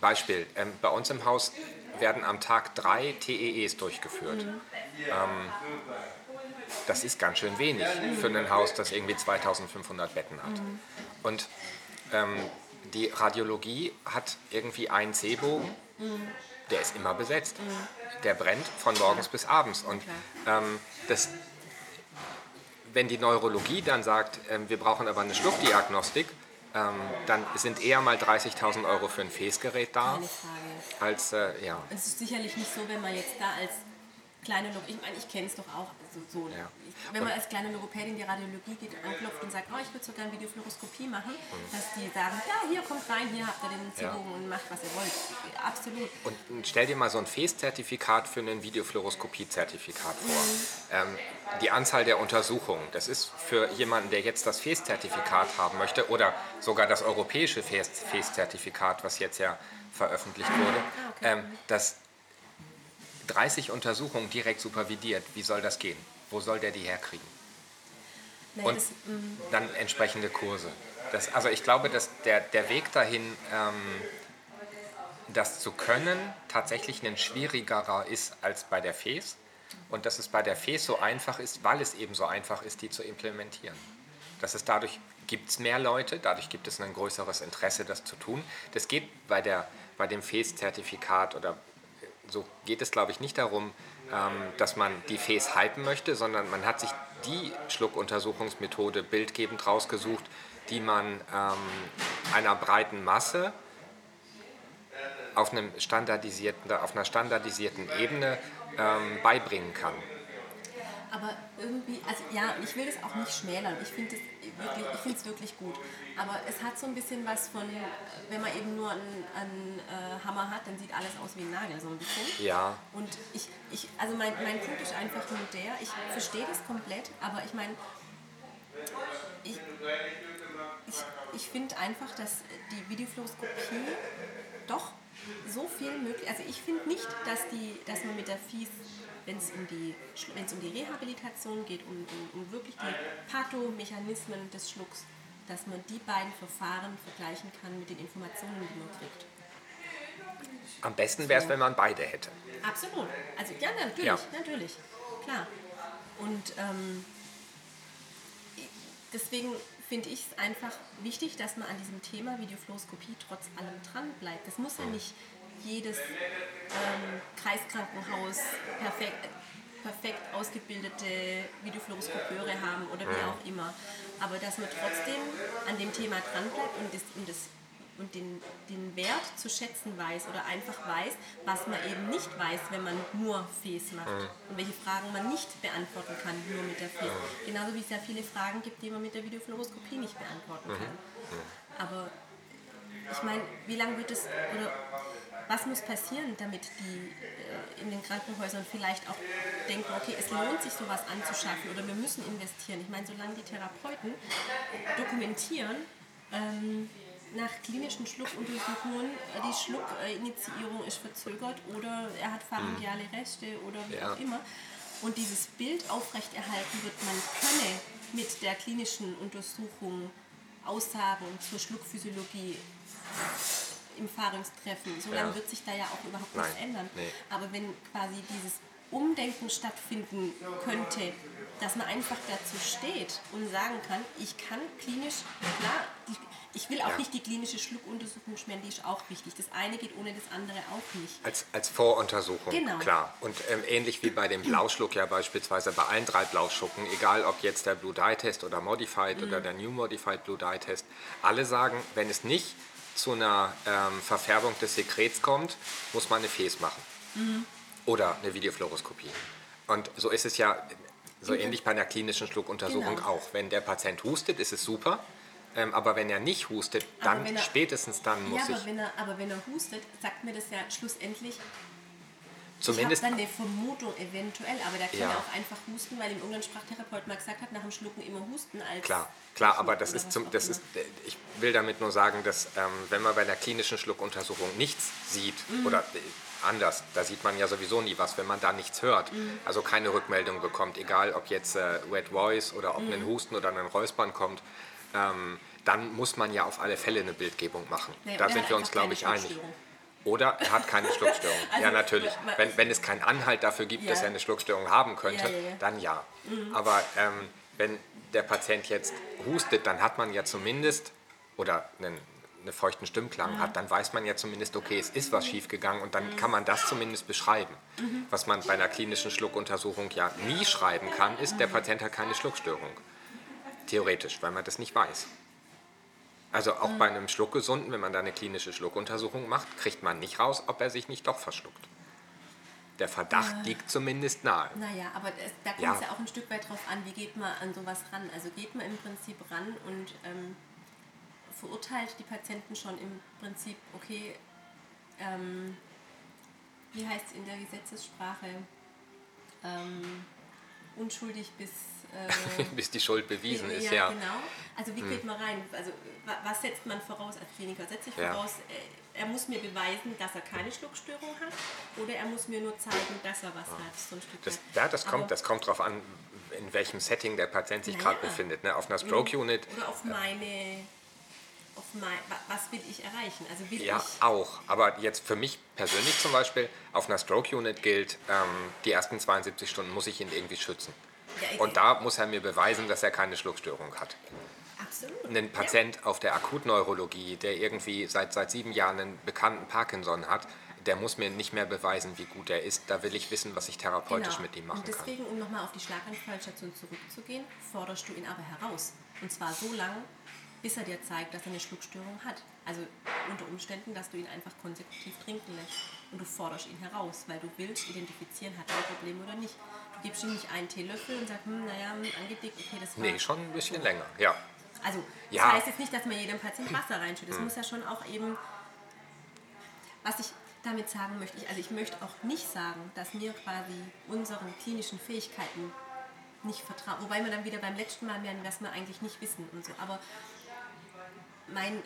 [SPEAKER 1] Beispiel: ähm, Bei uns im Haus werden am Tag drei TEEs durchgeführt. Mhm. Ähm, das ist ganz schön wenig für ein Haus, das irgendwie 2500 Betten hat. Mhm. Und ähm, die Radiologie hat irgendwie einen C-Bogen, der ist immer besetzt. Der brennt von morgens bis abends. Und ähm, das, wenn die Neurologie dann sagt, ähm, wir brauchen aber eine Schluckdiagnostik, ähm, dann sind eher mal 30.000 Euro für ein Fäßgerät da.
[SPEAKER 2] Keine Frage.
[SPEAKER 1] Als, äh, ja.
[SPEAKER 2] Es ist sicherlich nicht so, wenn man jetzt da als kleine Log ich meine, ich kenne es doch auch so. so.
[SPEAKER 1] Ja.
[SPEAKER 2] Wenn man als kleine Logopädin in die Radiologie geht, anklopft und sagt, oh, ich würde so gerne Videofluoroskopie machen, dass die sagen, ja, hier kommt rein, hier habt ihr den C-Bogen und macht, was ihr wollt. Absolut.
[SPEAKER 1] Und stell dir mal so ein Fäßzertifikat für ein Videofluoroskopie-Zertifikat vor. Ähm, die Anzahl der Untersuchungen, das ist für jemanden, der jetzt das Fäßzertifikat haben möchte oder sogar das europäische Fäßzertifikat, was jetzt ja veröffentlicht wurde, ähm, das 30 Untersuchungen direkt supervidiert. Wie soll das gehen? Wo soll der die herkriegen?
[SPEAKER 2] Nee,
[SPEAKER 1] Und
[SPEAKER 2] das, mm,
[SPEAKER 1] dann entsprechende Kurse. Das, also ich glaube, dass der, der Weg dahin, ähm, das zu können, tatsächlich ein schwierigerer ist als bei der FES. Und dass es bei der FES so einfach ist, weil es eben so einfach ist, die zu implementieren. Dass es dadurch gibt es mehr Leute, dadurch gibt es ein größeres Interesse, das zu tun. Das geht bei, der, bei dem FES-Zertifikat oder so geht es, glaube ich, nicht darum, ähm, dass man die FES halten möchte, sondern man hat sich die Schluckuntersuchungsmethode bildgebend rausgesucht, die man ähm, einer breiten Masse auf, einem standardisierten, auf einer standardisierten Ebene ähm, beibringen kann.
[SPEAKER 2] Aber irgendwie, also ja, ich will das auch nicht schmälern. Ich finde es wirklich, ich find's wirklich gut. Aber es hat so ein bisschen was von, wenn man eben nur einen, einen äh, Hammer hat, dann sieht alles aus wie ein Nagel, so ein bisschen.
[SPEAKER 1] Ja,
[SPEAKER 2] Und ich, ich also mein, mein Punkt ist einfach nur der, ich verstehe das komplett, aber ich meine, ich, ich, ich finde einfach, dass die Videofluoroskopie doch so viel möglich, also ich finde nicht, dass, die, dass man mit der FIS, wenn es um, die, um die Rehabilitation geht, um, um, um wirklich die Pathomechanismen des Schlucks, dass man die beiden Verfahren vergleichen kann mit den Informationen, die man kriegt.
[SPEAKER 1] am besten wäre es, wenn man beide hätte.
[SPEAKER 2] Absolut. Also ja, natürlich,
[SPEAKER 1] Ja.
[SPEAKER 2] natürlich. Klar. Und ähm, deswegen finde ich es einfach wichtig, dass man an diesem Thema Videofluoroskopie trotz allem dran bleibt. Das muss ja nicht jedes ähm, Kreiskrankenhaus perfekt, perfekt ausgebildete Videofluoroskopeure haben oder wie auch immer. Aber dass man trotzdem an dem Thema dran bleibt und, das, und, das, und den, den Wert zu schätzen weiß oder einfach weiß, was man eben nicht weiß, wenn man nur FES macht und welche Fragen man nicht beantworten kann, nur mit der FES. Genauso wie es ja viele Fragen gibt, die man mit der Videofluoroskopie nicht beantworten kann. Aber ich meine, wie lange wird es oder was muss passieren, damit die äh, in den Krankenhäusern vielleicht auch denken, okay, es lohnt sich sowas anzuschaffen oder wir müssen investieren. Ich meine, solange die Therapeuten dokumentieren, ähm, nach klinischen Schluckuntersuchungen, äh, die Schluckinitiierung ist verzögert oder er hat pharyngeale Reste oder wie
[SPEAKER 1] Ja.
[SPEAKER 2] auch immer. Und dieses Bild aufrechterhalten wird, man könne mit der klinischen Untersuchung Aussagen zur Schluckphysiologie im Pharynx-Treffen. So lange
[SPEAKER 1] Ja.
[SPEAKER 2] wird sich da ja auch überhaupt nichts
[SPEAKER 1] Nein,
[SPEAKER 2] ändern.
[SPEAKER 1] nee.
[SPEAKER 2] Aber wenn quasi dieses Umdenken stattfinden könnte, dass man einfach dazu steht und sagen kann, ich kann klinisch, klar, ich, will auch
[SPEAKER 1] Ja.
[SPEAKER 2] nicht die klinische Schluckuntersuchung schmälen, die ist auch wichtig. Das eine geht ohne das andere auch nicht.
[SPEAKER 1] Als, als Voruntersuchung,
[SPEAKER 2] Genau.
[SPEAKER 1] klar. Und ähm, ähnlich wie bei dem Blauschluck ja beispielsweise bei allen drei Blauschucken, egal ob jetzt der Blue Dye Test oder Modified oder der New Modified Blue Dye Test, alle sagen, wenn es nicht zu einer ähm, Verfärbung des Sekrets kommt, muss man eine FES machen. Oder eine Videofluoroskopie. Und so ist es ja so ähnlich bei einer klinischen Schluckuntersuchung
[SPEAKER 2] Genau.
[SPEAKER 1] auch. Wenn der Patient hustet, ist es super. Ähm, aber wenn er nicht hustet, dann
[SPEAKER 2] er-
[SPEAKER 1] spätestens dann muss
[SPEAKER 2] ja,
[SPEAKER 1] ich
[SPEAKER 2] aber wenn, er, aber wenn er hustet, sagt mir das ja schlussendlich,
[SPEAKER 1] zumindest
[SPEAKER 2] ich habe dann eine Vermutung eventuell, aber der kann
[SPEAKER 1] Ja.
[SPEAKER 2] ja. auch einfach husten, weil ihm irgendein Sprachtherapeut mal gesagt hat, nach dem Schlucken immer husten als
[SPEAKER 1] Klar, klar, aber das ist zum, das ist, äh, ich will damit nur sagen, dass ähm, wenn man bei einer klinischen Schluckuntersuchung nichts sieht
[SPEAKER 2] Mhm.
[SPEAKER 1] oder äh, anders, da sieht man ja sowieso nie was, wenn man da nichts hört,
[SPEAKER 2] Mhm.
[SPEAKER 1] also keine Rückmeldung bekommt, egal ob jetzt äh, Wet Voice oder ob
[SPEAKER 2] Mhm.
[SPEAKER 1] ein Husten oder ein Räuspern kommt, ähm, dann muss man ja auf alle Fälle eine Bildgebung machen.
[SPEAKER 2] Nee,
[SPEAKER 1] da sind
[SPEAKER 2] hat
[SPEAKER 1] wir uns, glaube ich, einig. Oder er hat keine Schluckstörung.
[SPEAKER 2] Also,
[SPEAKER 1] ja, natürlich. Wenn, wenn es keinen Anhalt dafür gibt, dass
[SPEAKER 2] Ja.
[SPEAKER 1] er eine Schluckstörung haben könnte,
[SPEAKER 2] Ja, ja,
[SPEAKER 1] dann ja. Aber ähm, wenn der Patient jetzt hustet, dann hat man ja zumindest, oder einen, einen feuchten Stimmklang hat, dann weiß man ja zumindest, okay, es ist was schiefgegangen und dann kann man das zumindest beschreiben. Was man bei einer klinischen Schluckuntersuchung ja nie schreiben kann, ist, der Patient hat keine Schluckstörung. Theoretisch, weil man das nicht weiß. Also auch bei einem Schluckgesunden, wenn man da eine klinische Schluckuntersuchung macht, kriegt man nicht raus, ob er sich nicht doch verschluckt. Der Verdacht liegt zumindest nahe.
[SPEAKER 2] Naja, aber es, da kommt
[SPEAKER 1] Ja.
[SPEAKER 2] es ja auch ein Stück weit drauf an, wie geht man an sowas ran. Also geht man im Prinzip ran und ähm, verurteilt die Patienten schon im Prinzip, okay, ähm, wie heißt es in der Gesetzessprache, ähm, unschuldig bis... Äh,
[SPEAKER 1] Bis die Schuld bewiesen ist,
[SPEAKER 2] ja,
[SPEAKER 1] ja. Hm.
[SPEAKER 2] genau. Also wie geht man rein? Also wa- was setzt man voraus als Kliniker? Setze ich
[SPEAKER 1] Ja.
[SPEAKER 2] voraus, äh, er muss mir beweisen, dass er keine Schluckstörung hat oder er muss mir nur zeigen, dass er was hat, so ein Stück
[SPEAKER 1] Das, ja, das kommt,
[SPEAKER 2] Aber-
[SPEAKER 1] das kommt darauf an, in welchem Setting der Patient sich gerade befindet. Ne? Auf einer Stroke-Unit,
[SPEAKER 2] Oder auf meine, auf mein, wa- was will ich erreichen? Also will
[SPEAKER 1] ja,
[SPEAKER 2] ich,
[SPEAKER 1] auch. Aber jetzt für mich persönlich zum Beispiel, auf einer Stroke-Unit gilt, ähm, die ersten 72 Stunden muss ich ihn irgendwie schützen.
[SPEAKER 2] Ja,
[SPEAKER 1] Und da muss er mir beweisen, dass er keine Schluckstörung hat.
[SPEAKER 2] absolut.
[SPEAKER 1] Ein Patient auf der Akutneurologie, der irgendwie seit, seit sieben Jahren einen bekannten Parkinson hat, der muss mir nicht mehr beweisen, wie gut er ist. Da will ich wissen, was ich therapeutisch
[SPEAKER 2] Genau.
[SPEAKER 1] mit ihm machen
[SPEAKER 2] Und
[SPEAKER 1] kann.
[SPEAKER 2] deswegen, um nochmal auf die Schlaganfallstation zurückzugehen, forderst du ihn aber heraus. Und zwar so lange, bis er dir zeigt, dass er eine Schluckstörung hat. Also unter Umständen, dass du ihn einfach konsekutiv trinken lässt. Und du forderst ihn heraus, weil du willst identifizieren, hat er ein Problem oder nicht. Du gibst ihm nicht einen Teelöffel und sagst, hm, naja, hm, angedickt, okay, das war...
[SPEAKER 1] Nee, schon ein bisschen länger, ja.
[SPEAKER 2] Also, das
[SPEAKER 1] Ja.
[SPEAKER 2] heißt jetzt nicht, dass man jedem Patient Wasser reinschüttet. Es muss ja schon auch eben, was ich damit sagen möchte, ich, also ich möchte auch nicht sagen, dass mir quasi unseren klinischen Fähigkeiten nicht vertrauen. Wobei wir dann wieder beim letzten Mal werden, was wir eigentlich nicht wissen und so. Aber mein,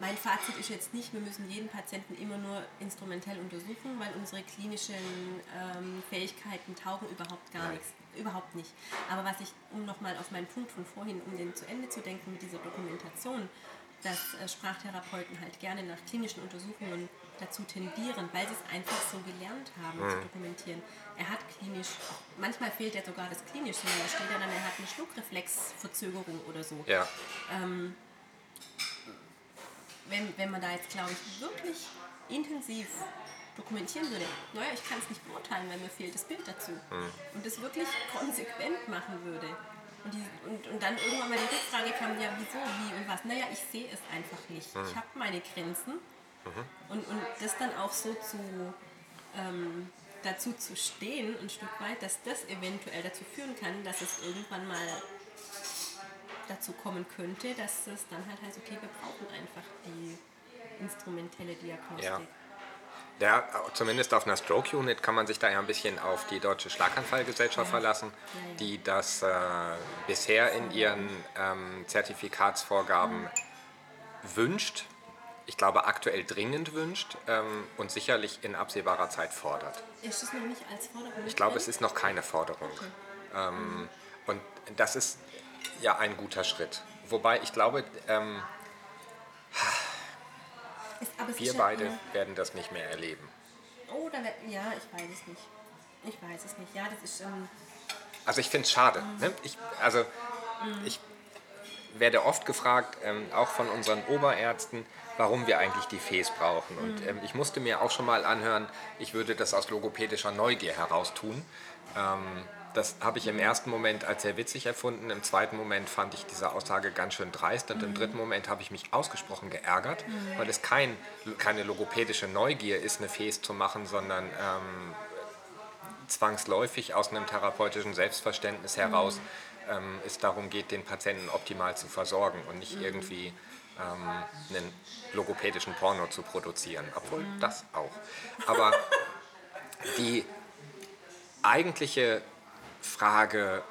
[SPEAKER 2] mein Fazit ist jetzt nicht, wir müssen jeden Patienten immer nur instrumentell untersuchen, weil unsere klinischen ähm, Fähigkeiten taugen überhaupt gar nichts. Überhaupt nicht. Aber was ich, um nochmal auf meinen Punkt von vorhin, um den zu Ende zu denken mit dieser Dokumentation, dass äh, Sprachtherapeuten halt gerne nach klinischen Untersuchungen dazu tendieren, weil sie es einfach so gelernt haben zu dokumentieren. Er hat klinisch, manchmal fehlt ja sogar das klinisch, sondern da steht ja dann, er hat eine Schluckreflexverzögerung oder so
[SPEAKER 1] ja.
[SPEAKER 2] Wenn, wenn man da jetzt, glaube ich, wirklich intensiv dokumentieren würde, naja, ich kann es nicht beurteilen, weil mir fehlt das Bild dazu. Und das wirklich konsequent machen würde. Und, die, und, und dann irgendwann mal die Rückfrage kam, ja, wieso, wie und was. Naja, ich sehe es einfach nicht. Ich habe meine Grenzen. Und, und das dann auch so zu, ähm, dazu zu stehen, ein Stück weit, dass das eventuell dazu führen kann, dass es irgendwann mal dazu kommen könnte, dass es dann halt heißt, okay, wir brauchen einfach die instrumentelle Diagnostik.
[SPEAKER 1] Ja. Ja, zumindest auf einer Stroke-Unit kann man sich da ja ein bisschen auf die Deutsche Schlaganfallgesellschaft verlassen,
[SPEAKER 2] Ja, ja.
[SPEAKER 1] die das äh, bisher in ihren ähm, Zertifikatsvorgaben wünscht, ich glaube aktuell dringend wünscht ähm, und sicherlich in absehbarer Zeit fordert.
[SPEAKER 2] Ist das noch nicht als Forderung?
[SPEAKER 1] Ich glaube, es ist noch keine Forderung. Ähm, und das ist ja ein guter Schritt. Wobei ich glaube, ähm, wir beide
[SPEAKER 2] Ja.
[SPEAKER 1] werden das nicht mehr erleben.
[SPEAKER 2] Oh, da, wär- ja, ich weiß es nicht. Ich weiß es nicht. Ja, das ist. Ähm,
[SPEAKER 1] Also ich finde es schade. Ne? Ich, also ich werde oft gefragt, ähm, auch von unseren Oberärzten, warum wir eigentlich die Fes brauchen. Und ähm, ich musste mir auch schon mal anhören, ich würde das aus logopädischer Neugier heraus tun. Ähm, das habe ich im ersten Moment als sehr witzig erfunden. Im zweiten Moment fand ich diese Aussage ganz schön dreist. Und im dritten Moment habe ich mich ausgesprochen geärgert, weil es kein, keine logopädische Neugier ist, eine Fes zu machen, sondern ähm, zwangsläufig aus einem therapeutischen Selbstverständnis heraus ähm, es darum geht, den Patienten optimal zu versorgen und nicht irgendwie ähm, einen logopädischen Porno zu produzieren. Obwohl das auch. Aber die eigentliche Frage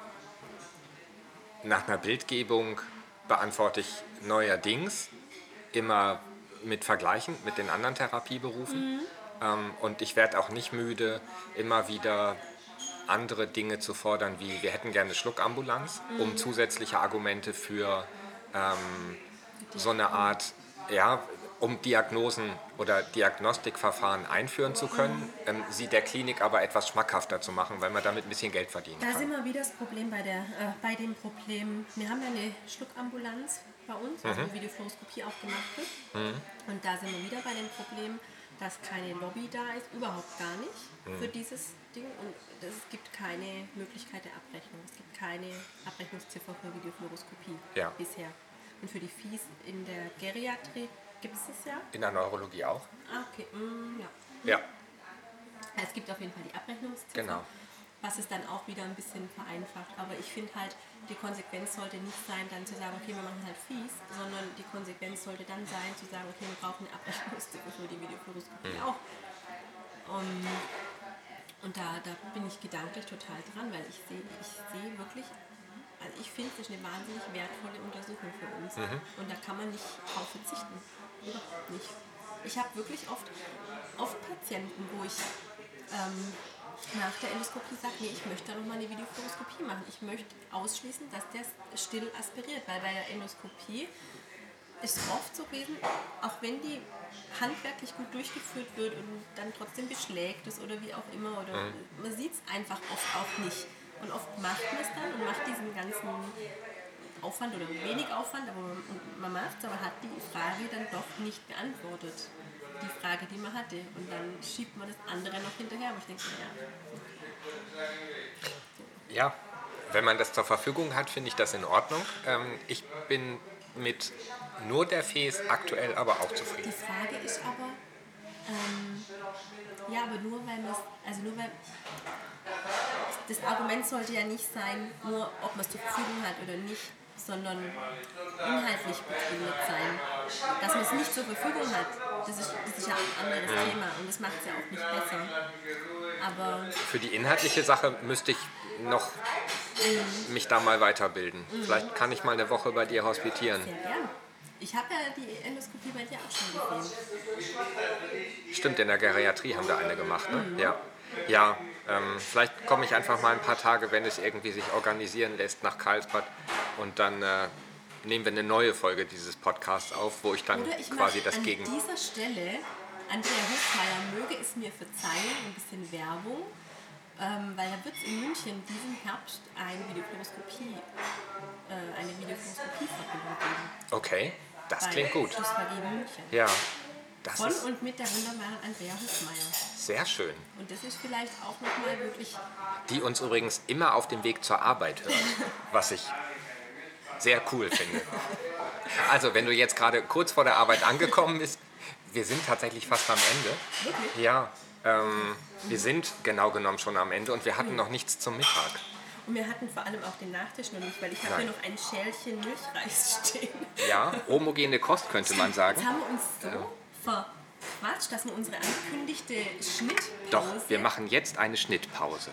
[SPEAKER 1] nach einer Bildgebung beantworte ich neuerdings immer mit Vergleichen mit den anderen Therapieberufen. Ähm, und ich werde auch nicht müde, immer wieder andere Dinge zu fordern, wie wir hätten gerne Schluckambulanz, um zusätzliche Argumente für ähm, so eine Art, ja, um Diagnosen oder Diagnostikverfahren einführen zu können, ähm, sie der Klinik aber etwas schmackhafter zu machen, weil man damit ein bisschen Geld verdienen
[SPEAKER 2] da
[SPEAKER 1] kann.
[SPEAKER 2] sind wir wieder das Problem bei, der, äh, bei dem Problem. Wir haben ja eine Schluckambulanz bei uns, also wo Videofluoroskopie auch gemacht wird. Und da sind wir wieder bei dem Problem, dass keine Lobby da ist, überhaupt gar nicht für dieses Ding. Und es gibt keine Möglichkeit der Abrechnung. Es gibt keine Abrechnungsziffer für Videofluoroskopie
[SPEAKER 1] Ja.
[SPEAKER 2] bisher. Und für die Fies in der Geriatrie gibt es das ja.
[SPEAKER 1] In der Neurologie auch?
[SPEAKER 2] Ah, okay. Mm, ja.
[SPEAKER 1] Ja.
[SPEAKER 2] Es gibt auf jeden Fall die Abrechnungsziffer,
[SPEAKER 1] Genau.
[SPEAKER 2] was es dann auch wieder ein bisschen vereinfacht. Aber ich finde halt, die Konsequenz sollte nicht sein, dann zu sagen, okay, wir machen halt fies, sondern die Konsequenz sollte dann sein, zu sagen, okay, wir brauchen eine Abrechnungsziffer für die Videofluoroskopie auch. Um, und da, da bin ich gedanklich total dran, weil ich sehe ich sehe wirklich, also ich finde, das ist eine wahnsinnig wertvolle Untersuchung für uns. Und da kann man nicht drauf verzichten. Überhaupt nicht. Ich habe wirklich oft, oft Patienten, wo ich ähm, nach der Endoskopie sage, nee, ich möchte da nochmal eine Videofluoroskopie machen. Ich möchte ausschließen, dass der still aspiriert, weil bei der Endoskopie ist oft so gewesen, auch wenn die handwerklich gut durchgeführt wird und dann trotzdem beschlägt es oder wie auch immer, oder man sieht es einfach oft auch nicht. Und oft macht man es dann und macht diesen ganzen Aufwand oder wenig Aufwand, aber man, man macht es, aber hat die Frage dann doch nicht beantwortet. Die Frage, die man hatte. Und dann schiebt man das andere noch hinterher. Und ich denke, ja,
[SPEAKER 1] Ja, wenn man das zur Verfügung hat, finde ich das in Ordnung. Ähm, ich bin mit nur der Fes aktuell aber auch zufrieden.
[SPEAKER 2] Die Frage ist aber, ähm, ja, aber nur weil man also nur weil, das Argument sollte ja nicht sein, nur ob man es zur Verfügung hat oder nicht, sondern inhaltlich begründet sein. Dass man es nicht zur Verfügung hat, das ist, das ist ja ein anderes Thema und das macht es ja auch nicht besser. Aber
[SPEAKER 1] Für die inhaltliche Sache müsste ich noch mich da mal weiterbilden. Vielleicht kann ich mal eine Woche bei dir hospitieren.
[SPEAKER 2] sehr gern. Ich habe ja die Endoskopie bei dir auch schon gesehen.
[SPEAKER 1] Stimmt, in der Geriatrie haben wir eine gemacht. Ne? Ja, ja ähm, vielleicht komme ich einfach mal ein paar Tage, wenn es irgendwie sich organisieren lässt, nach Karlsbad und dann äh, nehmen wir eine neue Folge dieses Podcasts auf, wo ich dann
[SPEAKER 2] ich
[SPEAKER 1] quasi das
[SPEAKER 2] an
[SPEAKER 1] Gegen...
[SPEAKER 2] dieser Stelle, Andrea Hofmeier möge es mir verzeihen, ein bisschen Werbung, ähm, weil da wird es in München diesen Herbst eine Videokoloskopie, äh, eine Videokoloskopie-Verbindung geben.
[SPEAKER 1] Okay, das
[SPEAKER 2] Bei
[SPEAKER 1] klingt gut.
[SPEAKER 2] München.
[SPEAKER 1] Ja, das
[SPEAKER 2] Von und mit der wunderbaren Andrea Hofmeier.
[SPEAKER 1] sehr schön.
[SPEAKER 2] Und das ist vielleicht auch nochmal wirklich,
[SPEAKER 1] Die uns übrigens immer auf dem Weg zur Arbeit hört, was ich sehr cool finde. Also, wenn du jetzt gerade kurz vor der Arbeit angekommen bist, wir sind tatsächlich fast am Ende.
[SPEAKER 2] Wirklich?
[SPEAKER 1] Ja, ähm, wir sind genau genommen schon am Ende und wir hatten noch nichts zum Mittag.
[SPEAKER 2] und wir hatten vor allem auch den Nachtisch noch nicht, weil ich habe hier noch ein Schälchen Milchreis stehen.
[SPEAKER 1] Ja, homogene Kost könnte man sagen.
[SPEAKER 2] Jetzt haben wir uns so verquatscht, dass wir unsere angekündigte Schnittpause...
[SPEAKER 1] Doch, wir machen jetzt eine Schnittpause.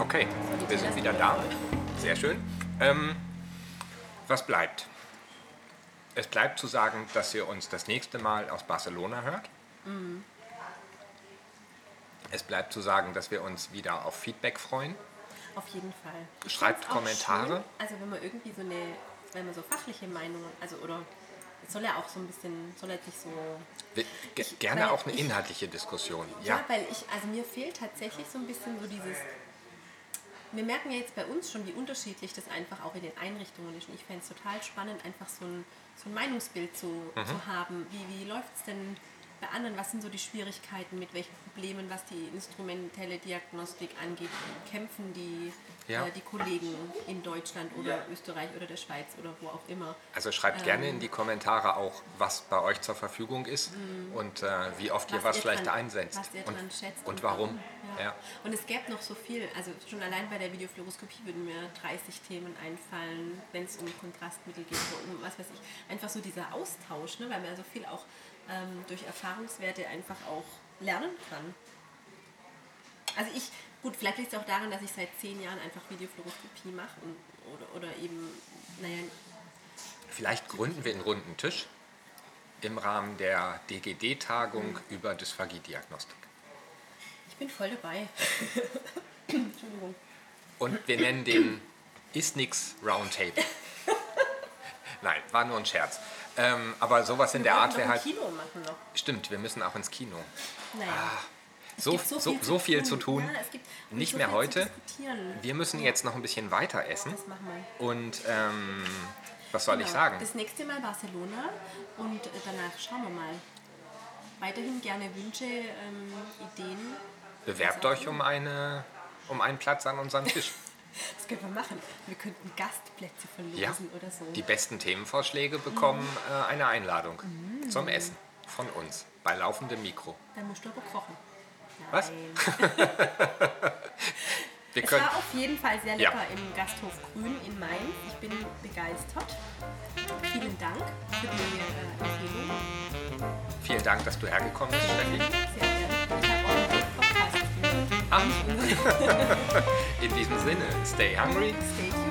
[SPEAKER 1] Okay, wir sind wieder da. Sehr schön. Ähm, was bleibt? Es bleibt zu sagen, dass ihr uns das nächste Mal aus Barcelona hört. Es bleibt zu sagen, dass wir uns wieder auf Feedback freuen.
[SPEAKER 2] Auf jeden Fall.
[SPEAKER 1] Schreibt Kommentare.
[SPEAKER 2] Schön, also wenn man irgendwie so eine, wenn man so fachliche Meinungen, also oder es soll ja auch so ein bisschen, soll jetzt nicht so. Ich-
[SPEAKER 1] gerne auch eine
[SPEAKER 2] ich-
[SPEAKER 1] inhaltliche Diskussion.
[SPEAKER 2] Ja.
[SPEAKER 1] Ja,
[SPEAKER 2] weil ich, also mir fehlt tatsächlich so ein bisschen so dieses. Wir merken ja jetzt bei uns schon, wie unterschiedlich das einfach auch in den Einrichtungen ist. Und ich fände es total spannend, einfach so ein, so ein Meinungsbild zu,
[SPEAKER 1] Mhm.
[SPEAKER 2] zu haben. Wie, wie läuft es denn bei anderen? Was sind so die Schwierigkeiten, mit welchen Problemen, was die instrumentelle Diagnostik angeht? Kämpfen die,
[SPEAKER 1] Ja.
[SPEAKER 2] äh, die Kollegen in Deutschland oder Österreich oder der Schweiz oder wo auch immer?
[SPEAKER 1] also schreibt gerne in die Kommentare auch, was bei euch zur Verfügung ist und äh, wie oft ihr was
[SPEAKER 2] ihr
[SPEAKER 1] vielleicht
[SPEAKER 2] dran-
[SPEAKER 1] einsetzt
[SPEAKER 2] was ihr
[SPEAKER 1] und,
[SPEAKER 2] dran schätzt
[SPEAKER 1] und warum.
[SPEAKER 2] Ja.
[SPEAKER 1] Ja.
[SPEAKER 2] Und es gäbe noch so viel, also schon allein bei der Videofluoroskopie würden mir 30 Themen einfallen, wenn es um Kontrastmittel geht, oder um was weiß ich. Einfach so dieser Austausch, ne, weil man so viel auch ähm, durch Erfahrungswerte einfach auch lernen kann. Also ich, gut, vielleicht liegt es auch daran, dass ich seit zehn Jahren einfach Videofluoroskopie mache und, oder, oder eben, naja,
[SPEAKER 1] Vielleicht gründen wir einen runden Tisch im Rahmen der DGD-Tagung über Dysphagie-Diagnostik.
[SPEAKER 2] ich bin voll dabei. Entschuldigung.
[SPEAKER 1] Und wir nennen den Ist nix Roundtable. Nein, war nur ein Scherz. Ähm, aber sowas in der
[SPEAKER 2] Wir
[SPEAKER 1] Art wäre halt.
[SPEAKER 2] Kino machen noch.
[SPEAKER 1] Stimmt, wir müssen auch ins Kino.
[SPEAKER 2] Naja.
[SPEAKER 1] Ah,
[SPEAKER 2] Es
[SPEAKER 1] So,
[SPEAKER 2] gibt
[SPEAKER 1] so, so viel zu tun.
[SPEAKER 2] Ja, es gibt
[SPEAKER 1] Nicht
[SPEAKER 2] so
[SPEAKER 1] mehr
[SPEAKER 2] viel zu
[SPEAKER 1] heute. Wir müssen jetzt noch ein bisschen weiter essen.
[SPEAKER 2] Das machen wir.
[SPEAKER 1] Und ähm, was soll ich
[SPEAKER 2] Genau.
[SPEAKER 1] sagen?
[SPEAKER 2] Das nächste Mal Barcelona und danach schauen wir mal. Weiterhin gerne Wünsche, ähm, Ideen.
[SPEAKER 1] Bewerbt euch um, eine, um einen Platz an unserem Tisch.
[SPEAKER 2] Das können wir machen. Wir könnten Gastplätze verlosen
[SPEAKER 1] Ja.
[SPEAKER 2] oder so.
[SPEAKER 1] Die besten Themenvorschläge bekommen äh, eine Einladung
[SPEAKER 2] Mm.
[SPEAKER 1] zum Essen von uns bei laufendem Mikro.
[SPEAKER 2] Dann musst du aber kochen.
[SPEAKER 1] Was?
[SPEAKER 2] Nein.
[SPEAKER 1] Wir
[SPEAKER 2] Es
[SPEAKER 1] können,
[SPEAKER 2] war auf jeden Fall sehr
[SPEAKER 1] Ja.
[SPEAKER 2] lecker im Gasthof Grün in Mainz. Ich bin begeistert. Vielen Dank für die äh, Empfehlung.
[SPEAKER 1] vielen Dank, dass du hergekommen bist, Steffi.
[SPEAKER 2] Sehr gerne. Ich habe auch einen Podcast gehört.
[SPEAKER 1] Ah, in diesem Sinne, stay hungry
[SPEAKER 2] Stay